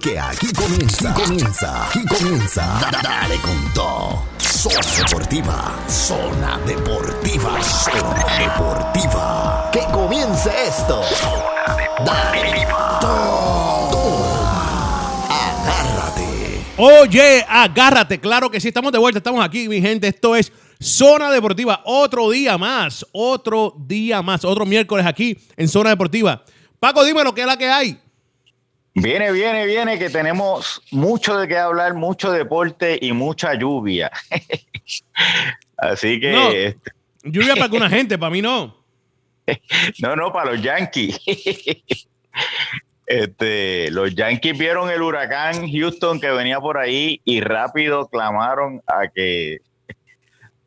Que aquí comienza, aquí comienza, aquí comienza. Da- Dale con todo. Zona Deportiva, Zona Deportiva, Zona Deportiva. Que comience esto. Dale todo. Agárrate. Oye, agárrate, claro que sí, estamos de vuelta, estamos aquí, mi gente. Esto es Zona Deportiva, otro día más, otro día más, otro miércoles aquí en Zona Deportiva. Paco, dime lo que es la que hay. Viene, viene, viene, que tenemos mucho de qué hablar, mucho deporte y mucha lluvia. Así que, No. este, Lluvia para alguna gente, para mí no. no, no, para los Yankees. Este, los Yankees vieron el huracán Houston que venía por ahí y rápido clamaron a que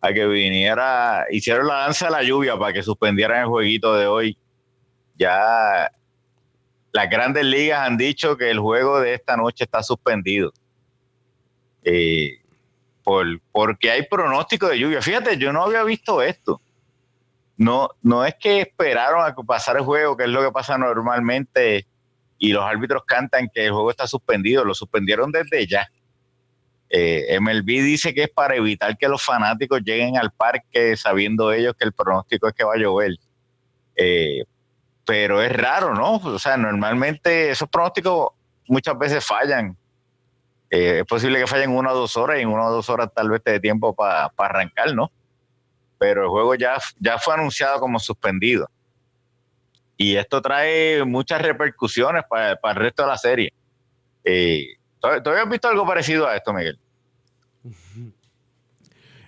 a que viniera, hicieron la danza de la lluvia para que suspendieran el jueguito de hoy. Ya las grandes ligas han dicho que el juego de esta noche está suspendido. Eh, por, porque hay pronóstico de lluvia. Fíjate, yo no había visto esto. No, no es que esperaron a que pasara el juego, que es lo que pasa normalmente, y los árbitros cantan que el juego está suspendido. Lo suspendieron desde ya. Eh, MLB dice que es para evitar que los fanáticos lleguen al parque sabiendo ellos que el pronóstico es que va a llover. Eh, pero es raro, ¿no? O sea, normalmente esos pronósticos muchas veces fallan. Eh, es posible que fallen una o dos horas y en una o dos horas tal vez te dé tiempo para arrancar, ¿no? Pero el juego ya, ya fue anunciado como suspendido. Y esto trae muchas repercusiones para, para el resto de la serie. Eh, ¿tú, tú habías visto algo parecido a esto, Miguel?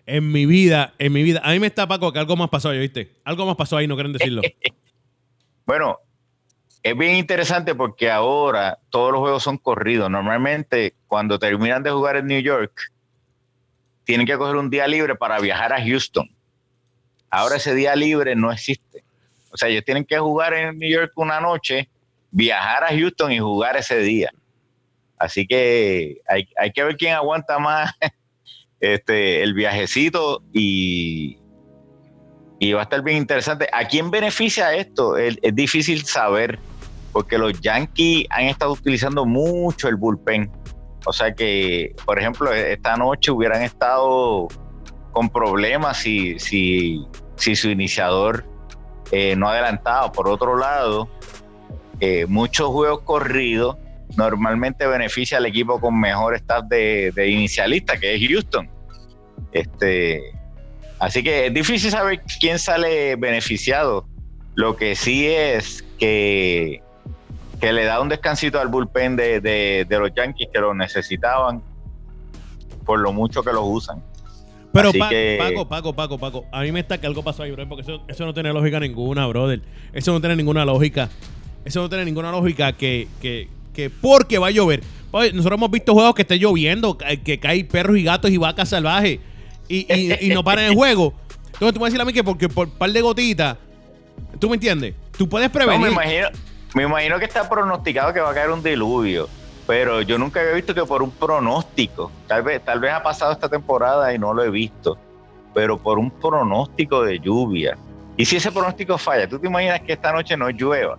En mi vida, en mi vida. A mí me está Paco que algo más pasó ahí, ¿viste? Algo más pasó ahí, no quieren decirlo. Bueno, es bien interesante porque ahora todos los juegos son corridos. Normalmente, cuando terminan de jugar en New York, tienen que coger un día libre para viajar a Houston. Ahora ese día libre no existe. O sea, ellos tienen que jugar en New York una noche, viajar a Houston y jugar ese día. Así que hay, hay que ver quién aguanta más este, el viajecito y, y va a estar bien interesante. ¿A quién beneficia esto? Es, difícil saber, porque los Yankees han estado utilizando mucho el bullpen. O sea que, por ejemplo, esta noche hubieran estado con problemas si, su iniciador eh, no adelantaba. Por otro lado, eh, muchos juegos corridos normalmente beneficia al equipo con mejor staff de inicialista, que es Houston. Este, Así que es difícil saber quién sale beneficiado. Lo que sí es que, que le da un descansito al bullpen de, de- de los Yankees que lo necesitaban por lo mucho que los usan. Pero que- Paco, Paco, Paco, Paco, a mí me está que algo pasó ahí, brother, porque eso, eso no tiene lógica ninguna, brother. Eso no tiene ninguna lógica. Eso no tiene ninguna lógica que, que, que porque va a llover. Nosotros hemos visto juegos que esté lloviendo, que, que caen perros y gatos y vacas salvajes y, y, y no paran el juego. Entonces tú me vas a decir a mí que porque por par de gotitas, ¿tú me entiendes? Tú puedes No, prevenir. me, imagino, me imagino que está pronosticado que va a caer un diluvio, pero yo nunca había visto que por un pronóstico, tal vez, tal vez ha pasado esta temporada y no lo he visto, pero por un pronóstico de lluvia. Y si ese pronóstico falla, ¿tú te imaginas que esta noche no llueva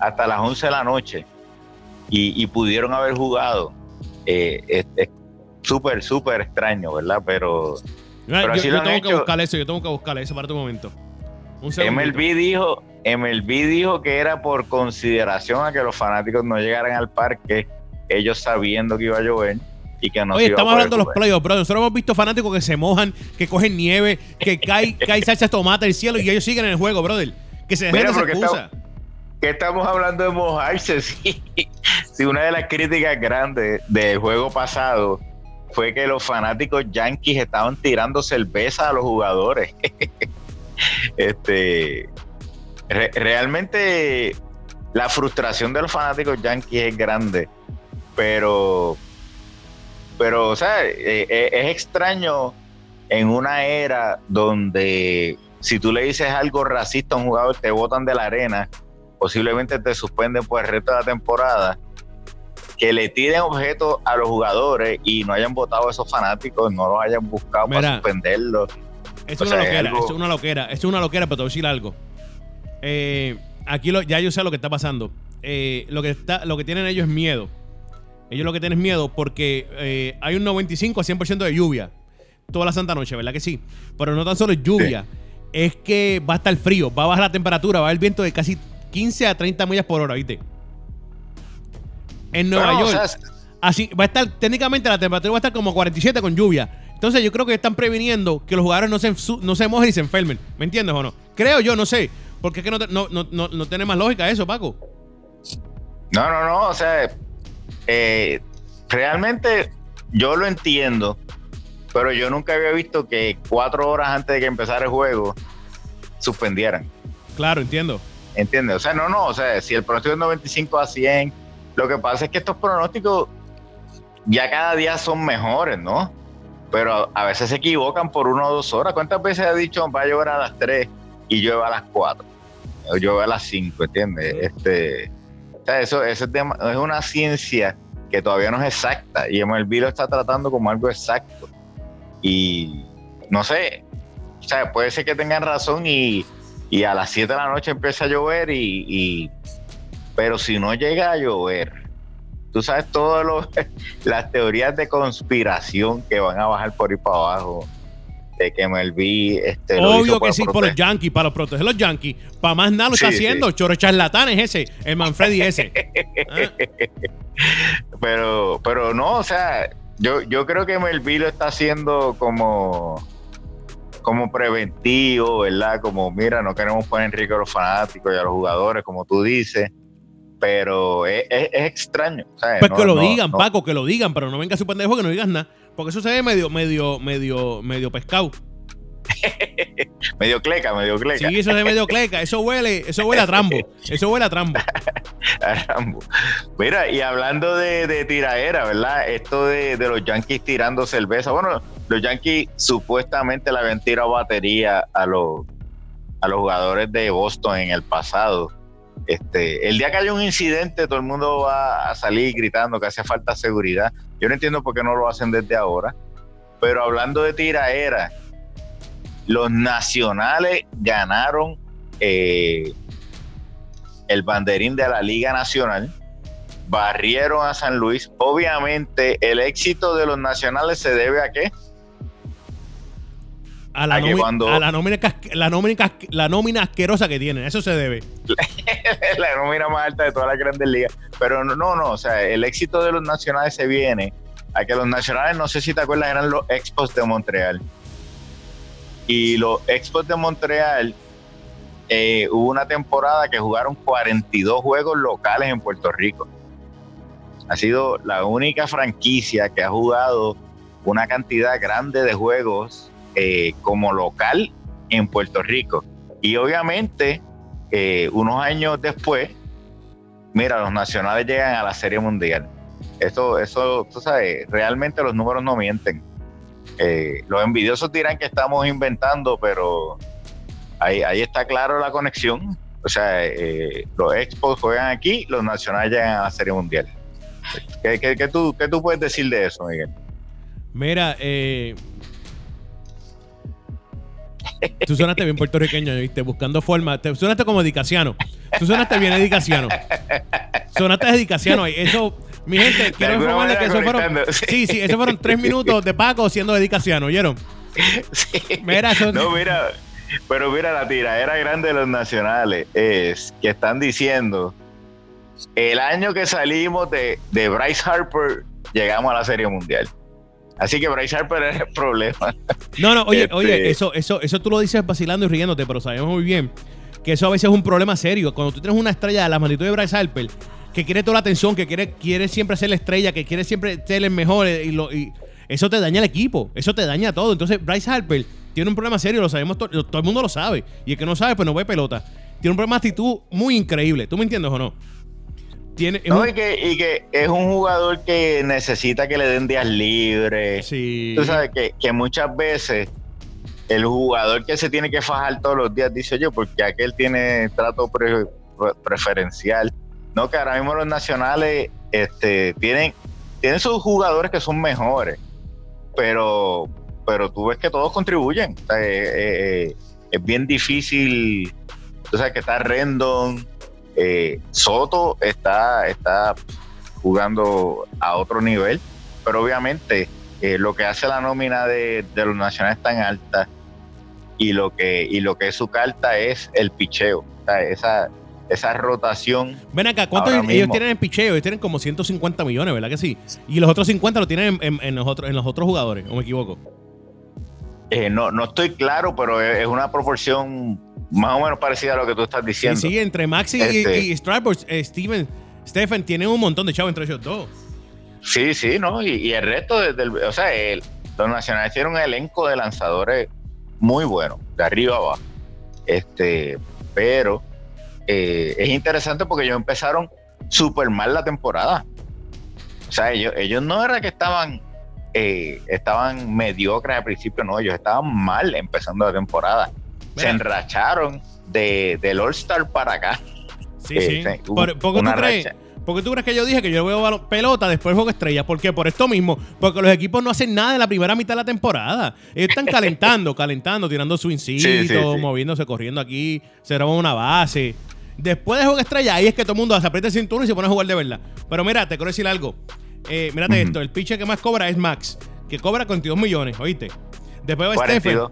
hasta las 11 de la noche y, y pudieron haber jugado? Eh, es es súper, súper extraño, ¿verdad? Pero Mira, pero yo así yo lo han tengo que buscar eso, yo tengo que buscar eso para tu momento. Un. MLB dijo, MLB dijo que era por consideración a que los fanáticos no llegaran al parque, ellos sabiendo que iba a llover y que no Oye, estamos hablando de los playoffs, bro. Nosotros hemos visto fanáticos que se mojan, que cogen nieve, que cae, cae salsa de tomate del cielo y ellos siguen en el juego, brother. Que se dejen esa excusa. que estamos hablando de mojarse, sí. Sí, una de las críticas grandes del juego pasado fue que los fanáticos yankees estaban tirando cerveza a los jugadores. este re- realmente la frustración de los fanáticos yankees es grande, pero pero o sea, eh, eh, es extraño en una era donde si tú le dices algo racista a un jugador te botan de la arena posiblemente te suspenden por el resto de la temporada, que le tiren objetos a los jugadores y no hayan votado a esos fanáticos, no los hayan buscado para suspenderlos. Es O una sea, es loquera, algo- es una loquera, es una loquera, pero te voy a decir algo. Eh, aquí lo- ya yo sé lo que está pasando. Eh, lo que está, lo que tienen ellos es miedo. Ellos lo que tienen es miedo porque eh, hay un 95 a 100% de lluvia toda la santa noche, ¿verdad que sí? Pero no tan solo es lluvia, es que va a estar frío, va a bajar la temperatura, va a haber viento de casi 15 a 30 millas por hora, ¿viste? En Nueva o York. sea, Así, va a estar, técnicamente la temperatura va a estar como 47 con lluvia. Entonces yo creo que están previniendo que los jugadores no se, no se mojen y se enfermen. ¿Me entiendes o no? Creo yo, no sé. Porque es que no, no, no, no, no tiene más lógica eso, Paco. No, no, no, o sea, eh, realmente yo lo entiendo, pero yo nunca había visto que cuatro horas antes de que empezara el juego suspendieran, Claro, entiendo. ¿entiendes? O sea, no, no, o sea, si el pronóstico es 95 a 100, lo que pasa es que estos pronósticos ya cada día son mejores, ¿no? Pero a veces se equivocan por una o dos horas. ¿Cuántas veces ha dicho va a llover a las 3 y llueve a las 4? O llueve a las 5, ¿entiendes? Este, o sea, eso, eso es, es una ciencia que todavía no es exacta y MLB lo está tratando como algo exacto. Y no sé, o sea, puede ser que tengan razón y, y a las 7 de la noche empieza a llover y, y- pero si no llega a llover, tú sabes todas las teorías de conspiración que van a bajar por ahí para abajo de que MLB este, Obvio que sí, por los Yankees, para los proteger los Yankees. Para más nada lo está Sí, sí. haciendo. Choro charlatán es ese, el Manfredi ese. Ah, pero pero no o sea yo yo creo que MLB lo está haciendo como como preventivo verdad como mira no queremos poner en riesgo a los fanáticos y a los jugadores como tú dices pero es, es- es extraño ¿sabes? Pues No- que lo no- digan, no- Paco, que lo digan, pero no venga su pendejo que no digas nada. Porque eso se ve medio, medio, medio, medio pescado. medio cleca medio cleca Sí, eso ve medio cleca. Eso huele, eso huele a trambo. Eso huele a trambo. Mira, y hablando de, de tiraera, ¿verdad? Esto de, de los Yankees tirando cerveza. Bueno, los Yankees supuestamente le habían tirado batería a los, a los jugadores de Boston en el pasado. Este, el día que haya un incidente, todo el mundo va a salir gritando que hace falta seguridad. Yo no entiendo por qué no lo hacen desde ahora. Pero hablando de tiraera, los nacionales ganaron eh, el banderín de la Liga Nacional, barrieron a San Luis. Obviamente, el éxito de los nacionales se debe a qué? A la, nómina, cuando- a la, nómina, la, nómina, la nómina asquerosa que tienen. Eso se debe. la nómina más alta de todas las grandes ligas. Pero no, no, no, o sea, el éxito de los nacionales se viene a que los nacionales, no sé si te acuerdas, eran los Expos de Montreal. Y los Expos de Montreal, eh, hubo una temporada que jugaron 42 juegos locales en Puerto Rico. Ha sido la única franquicia que ha jugado una cantidad grande de juegos eh, como local en Puerto Rico. Y obviamente, eh, unos años después, mira, los nacionales llegan a la Serie Mundial. Eso, eso, tú sabes, realmente los números no mienten. Eh, los envidiosos dirán que estamos inventando, pero ahí, ahí está claro la conexión. O sea, los Expos juegan aquí, los nacionales llegan a la Serie Mundial. ¿Qué, qué- qué tú, qué tú puedes decir de eso, Miguel? Mira, eh. Tú sonaste bien puertorriqueño, ¿viste? Buscando forma. Te sonaste como edicaciano. Tú sonaste bien edicaciano. Sonaste edicaciano ahí. Eso, mi gente, quiero informarles que eso fueron. Sí, sí. esos fueron tres minutos de Paco siendo edicaciano, ¿oyeron? Sí. Mira, eso- No, mira, pero mira, la tiradera grande de los nacionales es que están diciendo el año que salimos de, de Bryce Harper, llegamos a la Serie Mundial. Así que Bryce Harper es el problema. No, no, oye, Este- oye, eso, eso, eso tú lo dices vacilando y riéndote, pero sabemos muy bien que eso a veces es un problema serio. Cuando tú tienes una estrella de la magnitud de Bryce Harper, que quiere toda la atención, que quiere, quiere siempre ser la estrella, que quiere siempre ser el mejor, eh, y, lo- y eso te daña el equipo, eso te daña todo. Entonces, Bryce Harper tiene un problema serio, lo sabemos, to- todo el mundo lo sabe. Y el que no sabe, pues no ve pelota. Tiene un problema de actitud muy increíble. ¿Tú me entiendes o no? Tiene, No, un- y, que, y que es un jugador que necesita que le den días libres. sí. Tú sabes que, que muchas veces el jugador que se tiene que fajar todos los días dice, oye, porque aquel tiene trato pre- pre- preferencial. No, que ahora mismo los nacionales este, tienen, tienen sus jugadores que son mejores, pero, pero tú ves que todos contribuyen. O sea, eh, eh, eh, es bien difícil. Tú sabes que está Rendon, eh, Soto está, está jugando a otro nivel, pero obviamente eh, lo que hace la nómina de, de, los nacionales tan alta y lo que y lo que es su carta es el picheo, o sea, esa esa rotación. Ven acá, ¿cuántos ellos tienen en picheo? Ellos tienen como 150 millones, ¿verdad que sí? Y los otros 50 lo tienen en, en, los, otros, en los otros jugadores, ¿o me equivoco? Eh, no, no estoy claro, pero es una proporción más o menos parecida a lo que tú estás diciendo. Sí, sí entre Maxi este, y, y eh, Steven, Stephen tienen un montón de chavos entre ellos dos. Sí, sí, ¿no? Y, el resto, del, o sea, el, los nacionales tienen un elenco de lanzadores muy bueno, de arriba abajo. Este, pero eh, es interesante porque ellos empezaron súper mal la temporada. O sea, ellos, ellos no era que estaban, eh, estaban mediocres al principio, no, ellos estaban mal empezando la temporada. Se enracharon de, del All-Star para acá. Sí, sí. Eh, ¿Por, qué tú crees? tú crees que yo dije que yo veo pelota después juego estrella? ¿Por qué? Por esto mismo. Porque los equipos no hacen nada en la primera mitad de la temporada. Ellos están calentando, calentando, tirando swingcito, moviéndose, corriendo aquí, se roban una base. Después de juego estrella, ahí es que todo el mundo se aprieta el cinturón y se pone a jugar de verdad. Pero mira, te quiero decir algo. Eh, mírate esto, el pitcher que más cobra es Max, que cobra 42 millones, ¿oíste? Después va Stefan.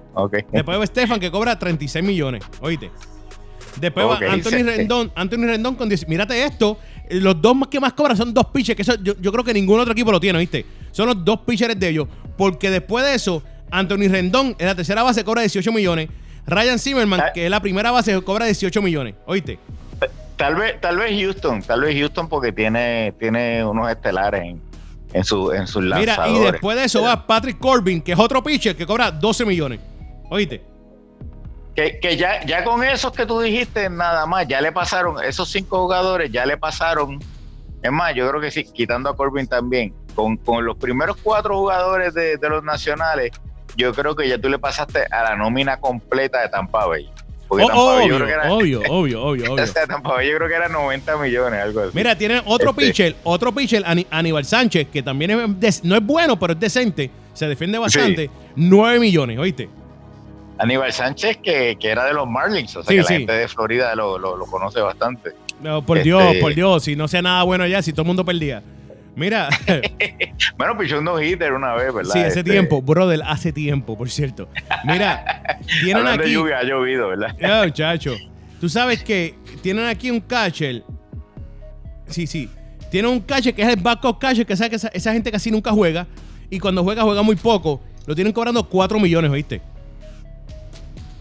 Después va Stefan, que cobra 36 millones, ¿oíste? Después va Anthony Rendón, Anthony Rendón con 10. Mírate esto, los dos que más cobran son dos pitchers, que eso yo, yo, creo que ningún otro equipo lo tiene, ¿viste? Son los dos pitchers de ellos. Porque después de eso, Anthony Rendón en la tercera base cobra 18 millones. Ryan Zimmerman, ah. que es la primera base, cobra 18 millones. ¿Oíste? Tal vez, tal vez Houston, tal vez Houston porque tiene, tiene unos estelares en, en, su, en sus lanzadores. Mira, y después de eso va Patrick Corbin, que es otro pitcher que cobra 12 millones. ¿Oíste? Que, que, ya, ya con esos que tú dijiste, nada más, ya le pasaron, esos cinco jugadores ya le pasaron. Es más, yo creo que sí, quitando a Corbin también, con, con los primeros cuatro jugadores de, de los nacionales, yo creo que ya tú le pasaste a la nómina completa de Tampa Bay. Porque oh, obvio, obvio, obvio, obvio, obvio, Tampa Bay yo creo que era 90 millones, algo así. Mira, tiene otro este. pitcher, otro pitcher, Aníbal Sánchez, que también es no es bueno, pero es decente, se defiende bastante, 9 millones, ¿oíste? Aníbal Sánchez, que, que, era de los Marlins, o sea que la gente de Florida lo, lo, lo conoce bastante. No, por Dios, este. por Dios, si no sea nada bueno allá, si todo el mundo perdía. Mira. bueno, yo no hitter una vez, ¿verdad? Sí, hace este, tiempo, brother, hace tiempo, por cierto. Mira, tienen aquí. De lluvia, ha llovido, ¿verdad? Ya, muchacho. Tú sabes que tienen aquí un catcher. Sí, sí. Tienen un catcher que es el backup catcher, que sabe que esa, gente casi nunca juega. Y cuando juega, juega muy poco. Lo tienen cobrando 4 millones, ¿oíste?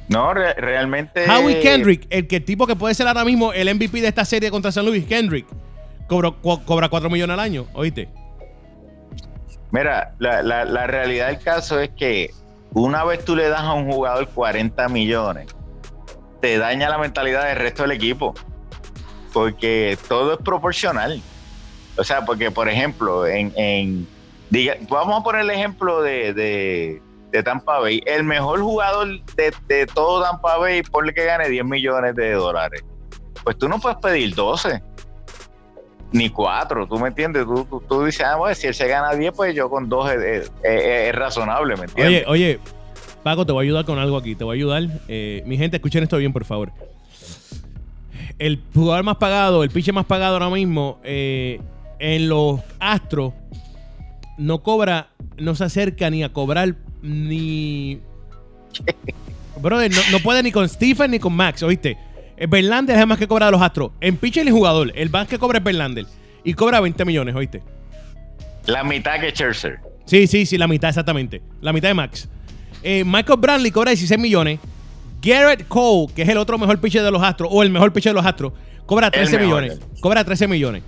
No, realmente. Howie Kendrick, el que tipo que puede ser ahora mismo el MVP de esta serie contra San Luis, Kendrick cobra 4 millones al año, ¿oíste? Mira, la, la, realidad del caso es que una vez tú le das a un jugador 40 millones, te daña la mentalidad del resto del equipo. Porque todo es proporcional. O sea, porque, por ejemplo, en, en vamos a poner el ejemplo de, de, Tampa Bay. El mejor jugador de, de, todo Tampa Bay, ponle que gane 10 millones de dólares. Pues tú no puedes pedir 12 ni cuatro, ¿tú me entiendes? Tú, tú, dices, ah, bueno, si él se gana 10, pues yo con dos es, razonable, ¿me entiendes? Oye, oye, Paco, te voy a ayudar con algo aquí, te voy a ayudar. Eh, mi gente, escuchen esto bien, por favor. El jugador más pagado, el pitcher más pagado ahora mismo eh, en los Astros no cobra, no se acerca ni a cobrar ni... Brother, no, no puede ni con Stephen ni con Max, ¿oíste? Berlander es el más que cobra de los Astros. En pitcher y jugador, el más que cobra es Berlander. Y cobra 20 millones, ¿oíste? La mitad que Scherzer. Sí, sí, sí, la mitad exactamente. La mitad de Max. Eh, Michael Bradley cobra 16 millones. Garrett Cole, que es el otro mejor pitcher de los Astros, o el mejor pitcher de los Astros, cobra 13 millones. Cobra 13 millones.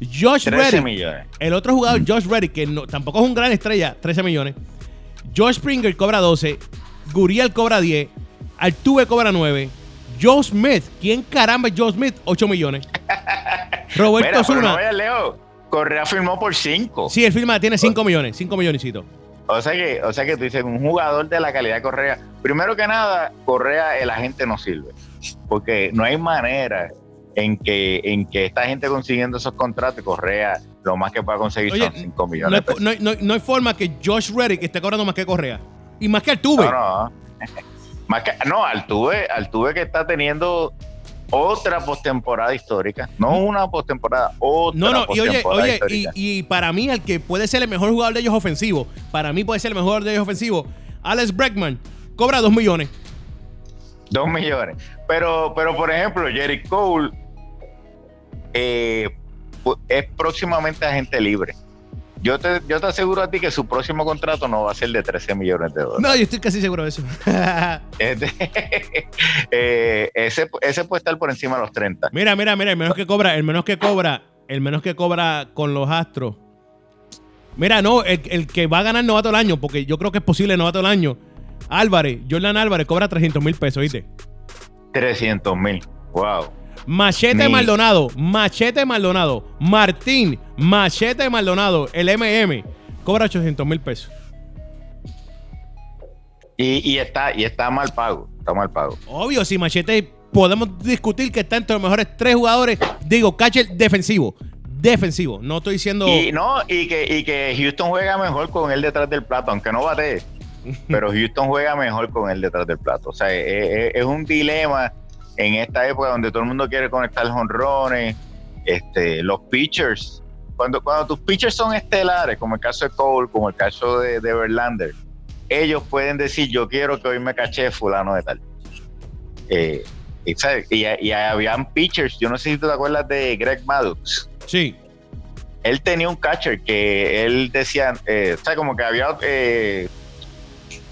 Josh 13 millones. el otro jugador, Josh Reddick, que tampoco es un gran estrella, 13 millones. Josh Springer cobra 12. Guriel cobra 10. Altuve cobra 9. Joe Smith. ¿Quién caramba es Joe Smith? 8 millones. Roberto Zuna. Leo. Correa firmó por 5. Sí, el firma tiene 5 millones. 5 milloncitos. O sea que, o sea que tú dices, un jugador de la calidad de Correa. Primero que nada, Correa, el agente no sirve. Porque no hay manera en que, en que esta gente consiguiendo esos contratos, Correa, lo más que pueda conseguir son 5 millones. No hay, no, no hay, forma que Josh Reddick esté cobrando más que Correa. Y más que Altuve. No, no. No, Altuve, Altuve que está teniendo otra postemporada histórica. No una postemporada, otra No, no, y oye, oye, y, para mí, el que puede ser el mejor jugador de ellos ofensivo, para mí puede ser el mejor de ellos ofensivo, Alex Bregman, cobra 2 millones. Dos millones. Pero, pero por ejemplo, Jerry Cole eh, es próximamente agente libre. Yo te, yo te aseguro a ti que su próximo contrato no va a ser de 13 millones de dólares. No, yo estoy casi seguro de eso. Este, eh, ese, ese puede estar por encima de los 30. mira, mira, mira, el menos que cobra, el menos que cobra, el menos que cobra con los Astros. Mira, no, el, el que va a ganar novato del año, porque yo creo que es posible novato del año. Álvarez, Jordan Álvarez cobra 300 mil pesos, ¿viste? 300 mil. Wow. Machete Maldonado, Machete Maldonado, Martín, Machete Maldonado, el MM, cobra 800 mil pesos. Y, y está, y está mal pago. Está mal pago. Obvio, si Machete podemos discutir que está entre los mejores tres jugadores, digo, catcher defensivo, defensivo, no estoy diciendo... Y no, y que, y que Houston juega mejor con él detrás del plato, aunque no bate. Pero Houston juega mejor con él detrás del plato. O sea, es, es- es un dilema en esta época donde todo el mundo quiere conectar jonrones, este, los pitchers. Cuando, cuando tus pitchers son estelares, como el caso de Cole, como el caso de, de Verlander, ellos pueden decir, yo quiero que hoy me caché fulano de tal. Eh, y, y, y habían pitchers, yo no sé si tú te acuerdas de Greg Maddux Sí, él tenía un catcher que él decía, eh, o sea, como que había eh,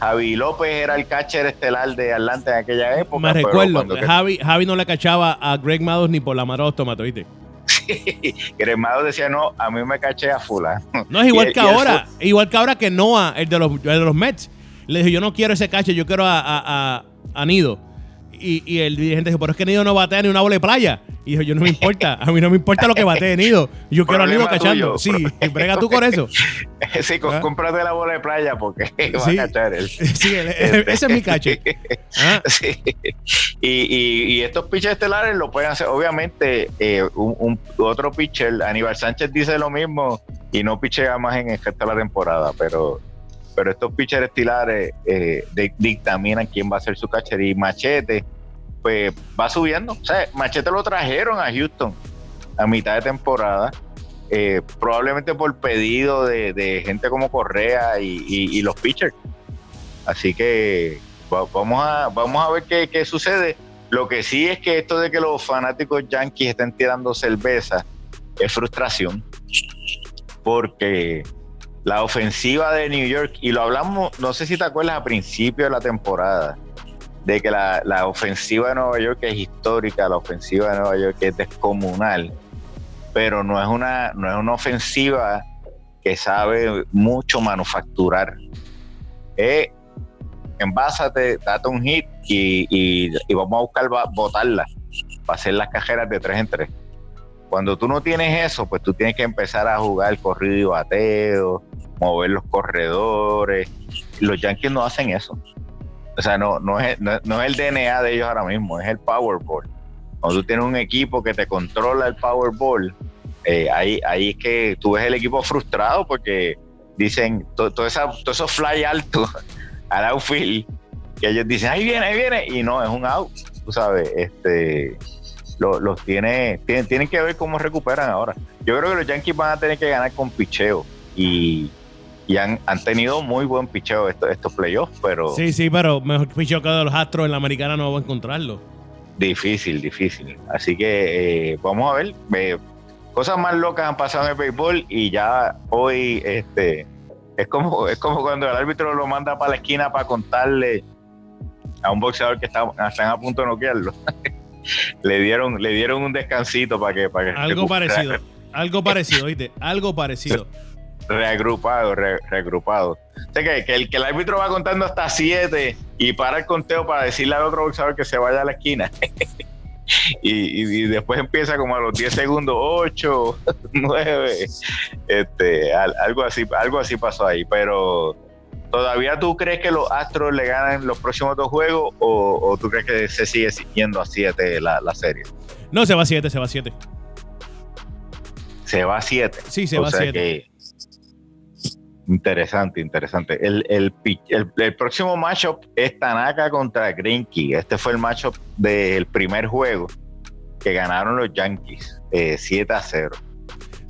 Javi López era el catcher estelar de Atlanta en aquella época. me recuerdo, que- Javi, Javi no le cachaba a Greg Maddux ni por la mano de los tomatos, ¿viste? Gremado decía, no, a mí me caché a fulano. No es igual Y- que y ahora, igual que ahora que Noah, el de los, el de los Mets, le dijo, yo no quiero ese catcher, yo quiero a, a, a- a Nido. Y, y el dirigente dijo, pero es que Nido no batea ni una bola de playa. Y dijo, yo no me importa, a mí no me importa lo que batee Nido. Yo quiero a Nido cachando. tuyo, Sí, brega tú con eso. sí, ¿Ah? cómprate la bola de playa porque va Sí. a cachar él. Sí, el- el- ese es mi catcher. Ah, Sí. Y, y- y estos pitchers estelares lo pueden hacer. Obviamente, eh, un, un- otro pitcher, Aníbal Sánchez dice lo mismo y no pichea más en de la temporada, pero, pero estos pitchers estelares eh, dictaminan quién va a ser su catcher. Y Machete, pues va subiendo. O sea, Machete lo trajeron a Houston a mitad de temporada. eh, probablemente por pedido de, de gente como Correa y, y- los pitchers. Así que va- vamos a, vamos a ver qué, qué sucede. Lo que sí es que esto de que los fanáticos yankees estén tirando cerveza es frustración. Porque la ofensiva de New York, y lo hablamos, no sé si te acuerdas a principio de la temporada, de que la, la ofensiva de Nueva York es histórica, la ofensiva de Nueva York es descomunal, pero no es una, no es una ofensiva que sabe mucho manufacturar. Es envásate, date un hit y, y- vamos a buscar botarla para hacer las cajeras de tres en tres. Cuando tú no tienes eso, pues tú tienes que empezar a jugar corrido y bateo, mover los corredores. Los Yankees no hacen eso. O sea, no, no, es, no, es el DNA de ellos ahora mismo, es el Powerball. Cuando tú tienes un equipo que te controla el Powerball, eh, ahí, ahí es que tú ves el equipo frustrado porque dicen to- todo, esa, todo esos fly altos al outfield que ellos dicen ahí viene, ahí viene y no es un out, tú sabes, este lo- los tiene, tienen, tienen que ver cómo recuperan ahora. Yo creo que los Yankees van a tener que ganar con picheo y, y han, han tenido muy buen picheo estos, estos playoffs, pero sí, sí, pero mejor picheo que de los Astros en la americana no voy a encontrarlo. difícil, difícil. Así que eh, vamos a ver. eh, cosas más locas han pasado en el béisbol y ya hoy este es como es como cuando el árbitro lo manda para la esquina para contarle a un boxeador que está, están a punto de noquearlo. le dieron le dieron un descansito para que para que Algo parecido, re- algo parecido, ¿viste? Algo parecido. reagrupado, re- reagrupado. O sea, que, que el, que el árbitro va contando hasta siete y para el conteo para decirle al otro boxeador que se vaya a la esquina. y, y- y después empieza como a los 10 segundos, 8, 9, este, al- algo así, algo así pasó ahí, pero ¿todavía tú crees que los Astros le ganan los próximos dos juegos o, o tú crees que se sigue yendo a 7 la, la serie? No, se va a 7, se va a 7. Se va a 7. Sí, se O va a sea 7. que- Interesante, interesante. El, el- el próximo matchup es Tanaka contra Greinke. Este fue el matchup del primer juego. que ganaron los Yankees eh, 7 a 0.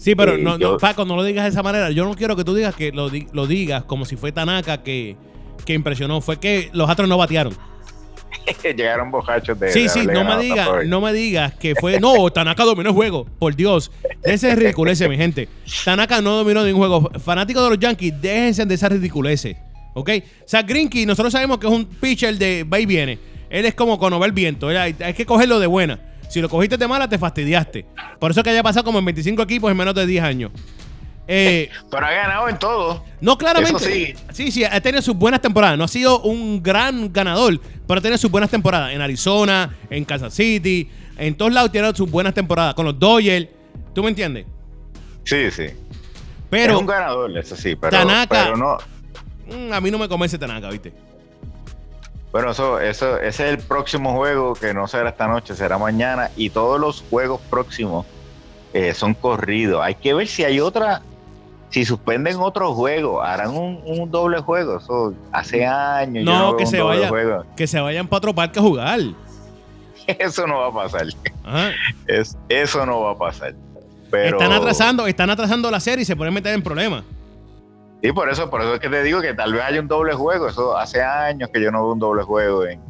Sí, pero Eh, no, yo- no, Paco, no lo digas de esa manera. Yo no quiero que tú digas que lo, lo digas como si fue Tanaka que, que impresionó. Fue que los Astros no batearon. Llegaron borrachos de. Sí, sí, no me digas, no me digas que fue. No, Tanaka dominó el juego. Por Dios. Ese es ridiculece, mi gente. Tanaka no dominó ningún juego. Fanáticos de los Yankees, déjense de esa ridiculece. ¿Ok? O sea, Grinky, nosotros sabemos que es un pitcher de va y viene. Él es como cuando va el viento. Hay que cogerlo de buena. Si lo cogiste de mala, te fastidiaste. Por eso que haya pasado como en 25 equipos en menos de 10 años. Eh, Pero ha ganado en todo. no, claramente. Eso sí. Sí, sí, ha tenido sus buenas temporadas. No ha sido un gran ganador, pero ha tenido sus buenas temporadas. En Arizona, en Kansas City, en todos lados tiene sus buenas temporadas. Con los Dodgers. ¿Tú me entiendes? Sí, sí. Pero es un ganador, eso sí. Pero, Tanaka- pero no. mm, a mí no me convence Tanaka, ¿viste? Bueno, eso, eso, ese es el próximo juego que no será esta noche, será mañana. Y todos los juegos próximos eh, son corridos. Hay que ver si hay otra. Si suspenden otro juego, harán un, un doble juego. Eso hace años. No, que se doble vaya. juego. Que se vayan para otro parque a jugar. Eso no va a pasar. Ajá. Es, eso no va a pasar. Pero, Están atrasando, están atrasando la serie y se pueden meter en problemas. Sí, por eso, por eso es que te digo que tal vez haya un doble juego. Eso hace años que yo no veo un doble juego en,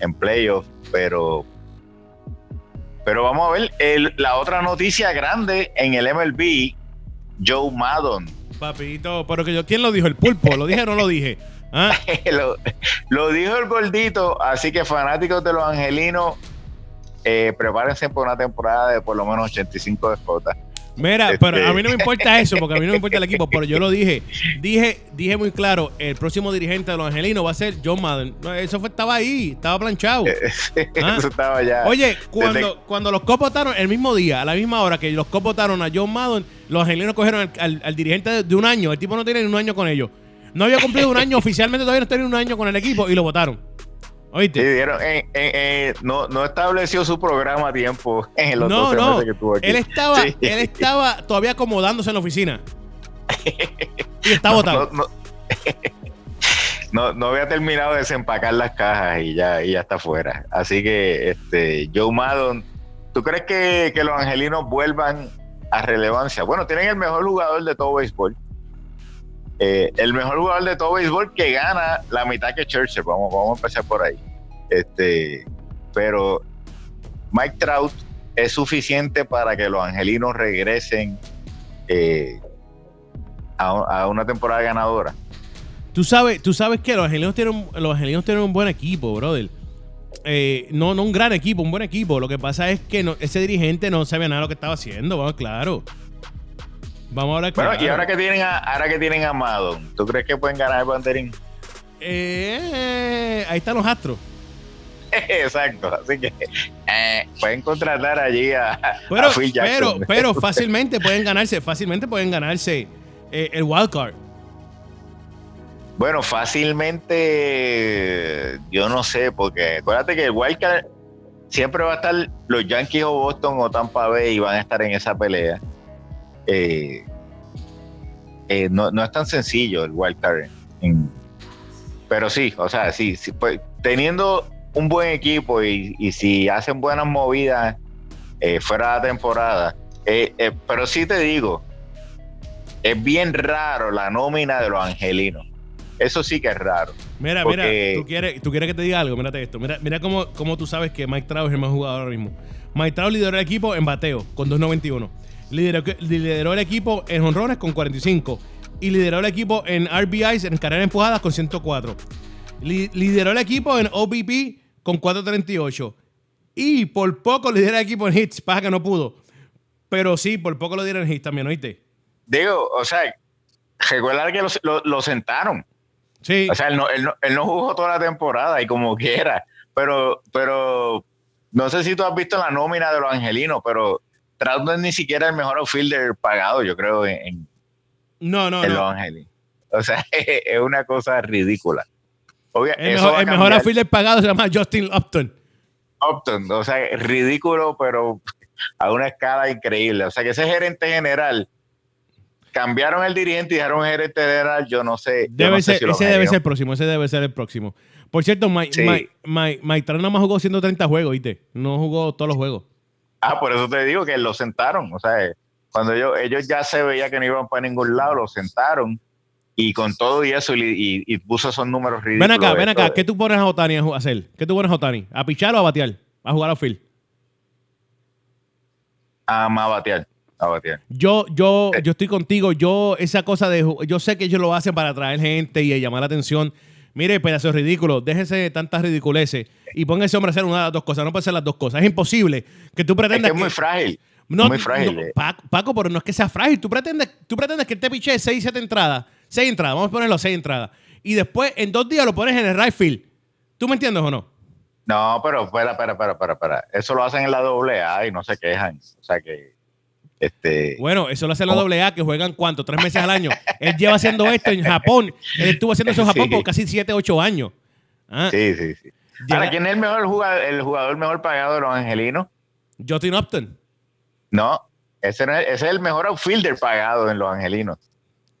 en playoff, pero. Pero vamos a ver. el- la otra noticia grande en el MLB, Joe Maddon. Papito, pero que yo, ¿quién lo dijo? ¿El pulpo? ¿Lo dije o no lo dije? ¿Ah? lo, lo dijo el gordito, así que fanáticos de los angelinos, eh, prepárense por una temporada de por lo menos 85 descotas. Mira, Este- pero a mí no me importa eso, porque a mí no me importa el equipo, pero yo lo dije. Dije, dije muy claro, el próximo dirigente de los angelinos va a ser John Madden. No, Eso fue, estaba ahí, estaba planchado. Ah. Eso estaba ya. Oye, cuando, desde- cuando los Cops votaron, el mismo día, a la misma hora que los Cops votaron a John Madden, los angelinos cogieron al, al- al dirigente de, de un año. El tipo no tiene ni un año con ellos. No había cumplido un año, oficialmente todavía no tenía un año con el equipo y lo votaron. Sí, ¿Oíste? dieron- eh, eh, eh, no, no estableció su programa a tiempo en los No, 12 no. meses que tuvo aquí. Él estaba, Sí. él estaba todavía acomodándose en la oficina. Y está no, no había terminado de desempacar las cajas y ya, y ya está fuera. Así que, este, Joe Maddon, ¿tú crees que, que los angelinos vuelvan a relevancia? Bueno, tienen el mejor jugador de todo béisbol. Eh, el mejor jugador de todo béisbol que gana la mitad que Churchill. Vamos, vamos a empezar por ahí. Este, pero Mike Trout es suficiente para que los angelinos regresen eh, a, una temporada ganadora. Tú sabes, tú sabes que los angelinos tienen, los angelinos tienen un buen equipo, brother. Eh, no, no un gran equipo, un buen equipo. Lo que pasa es que ese dirigente no sabía nada de lo que estaba haciendo, claro. Vamos a hablar Bueno, y ahora que tienen a, ahora que tienen a Maddon, ¿tú crees que pueden ganar el banderín? Eh, ahí están los astros. Exacto, así que eh, pueden contratar allí a, Pero, a Phil pero, Jackson. pero fácilmente pueden ganarse, fácilmente pueden ganarse eh, el wild card. Bueno, fácilmente, yo no sé, porque acuérdate que el Wildcard siempre va a estar los Yankees o Boston o Tampa Bay y van a estar en esa pelea. Eh, eh, no, no es tan sencillo el Wildcard. pero sí, o sea, sí, sí, pues, teniendo un buen equipo y, y si hacen buenas movidas eh, fuera de la temporada. pero sí te digo, es bien raro la nómina de los angelinos. Eso sí que es raro. Mira, Porque- mira, ¿tú quieres, tú quieres que te diga algo, mírate esto. Mira, mira cómo, cómo tú sabes que Mike Trout es el mejor jugador ahora mismo. Mike Trout lideró el equipo en bateo con 2.91. Lideró, lideró el equipo en honrones con 45. Y lideró el equipo en RBIs, en carreras empujadas, con 104. Li- lideró el equipo en OBP con 438. Y por poco lidera el equipo en hits, pasa que no pudo. Pero sí, por poco lo dieron en hits también, ¿oíste? Digo, o sea, recuerda que lo, lo- lo sentaron. Sí. O sea, él no, él, no, él no jugó toda la temporada y como quiera. Pero, pero no sé si tú has visto la nómina de los angelinos, pero Trout no es ni siquiera el mejor outfielder pagado, yo creo, en, en- no, no, en no. los angelinos. O sea, es una cosa ridícula. Obvia- El mejor, el mejor outfielder pagado se llama Justin Upton. Upton, o sea, ridículo, pero a una escala increíble. O sea, que ese gerente general cambiaron el dirigente y dejaron un gerente general, yo no sé. Debe no sé ser, si los ese debe ser el próximo, ese debe ser el próximo. Por cierto, Mike, Sí. Mike, Mike, Mike Trout nada más jugó 130 juegos, ¿viste? No jugó todos los juegos. Ah, por eso te digo que lo sentaron. O sea, cuando ellos, ellos ya se veía que no iban para ningún lado, lo sentaron y con todo y eso y, y, puso esos números ridículos. Ven acá, ven acá. ¿Qué tú pones a Otani a hacer? ¿Qué tú pones a Otani? ¿A pichar o a batear? ¿A jugar a field? A, a batear. A batear. Yo, yo, yo estoy contigo. Yo, esa cosa de. Yo sé que ellos lo hacen para atraer gente y llamar la atención. Mire, pedazo ridículo, déjese de tantas ridiculeces y ponga ese hombre a hacer una de las dos cosas. No puede ser las dos cosas. Es imposible que tú pretendas. Es, que es muy frágil. No, muy frágil. Eh. Paco, pero no es que sea frágil. Tú pretendes, tú pretendes que él te piche 6, 7 entradas. 6 entradas, vamos a ponerlo 6 entradas. Y después en dos días lo pones en el right field. ¿Tú me entiendes o no? No, pero espera, espera, espera, espera, espera. Eso lo hacen en la doble A y no se quejan. O sea que. Este, bueno, eso lo hace la doble A, que juegan cuánto, tres meses al año. Él lleva haciendo esto en Japón. Él estuvo haciendo eso en Japón por casi 7, 8 años. Ah. Sí, sí, sí. Ahora, ¿quién es el mejor jugador, el jugador mejor pagado de los angelinos? Justin Upton. No, ese, es el mejor outfielder pagado en los angelinos.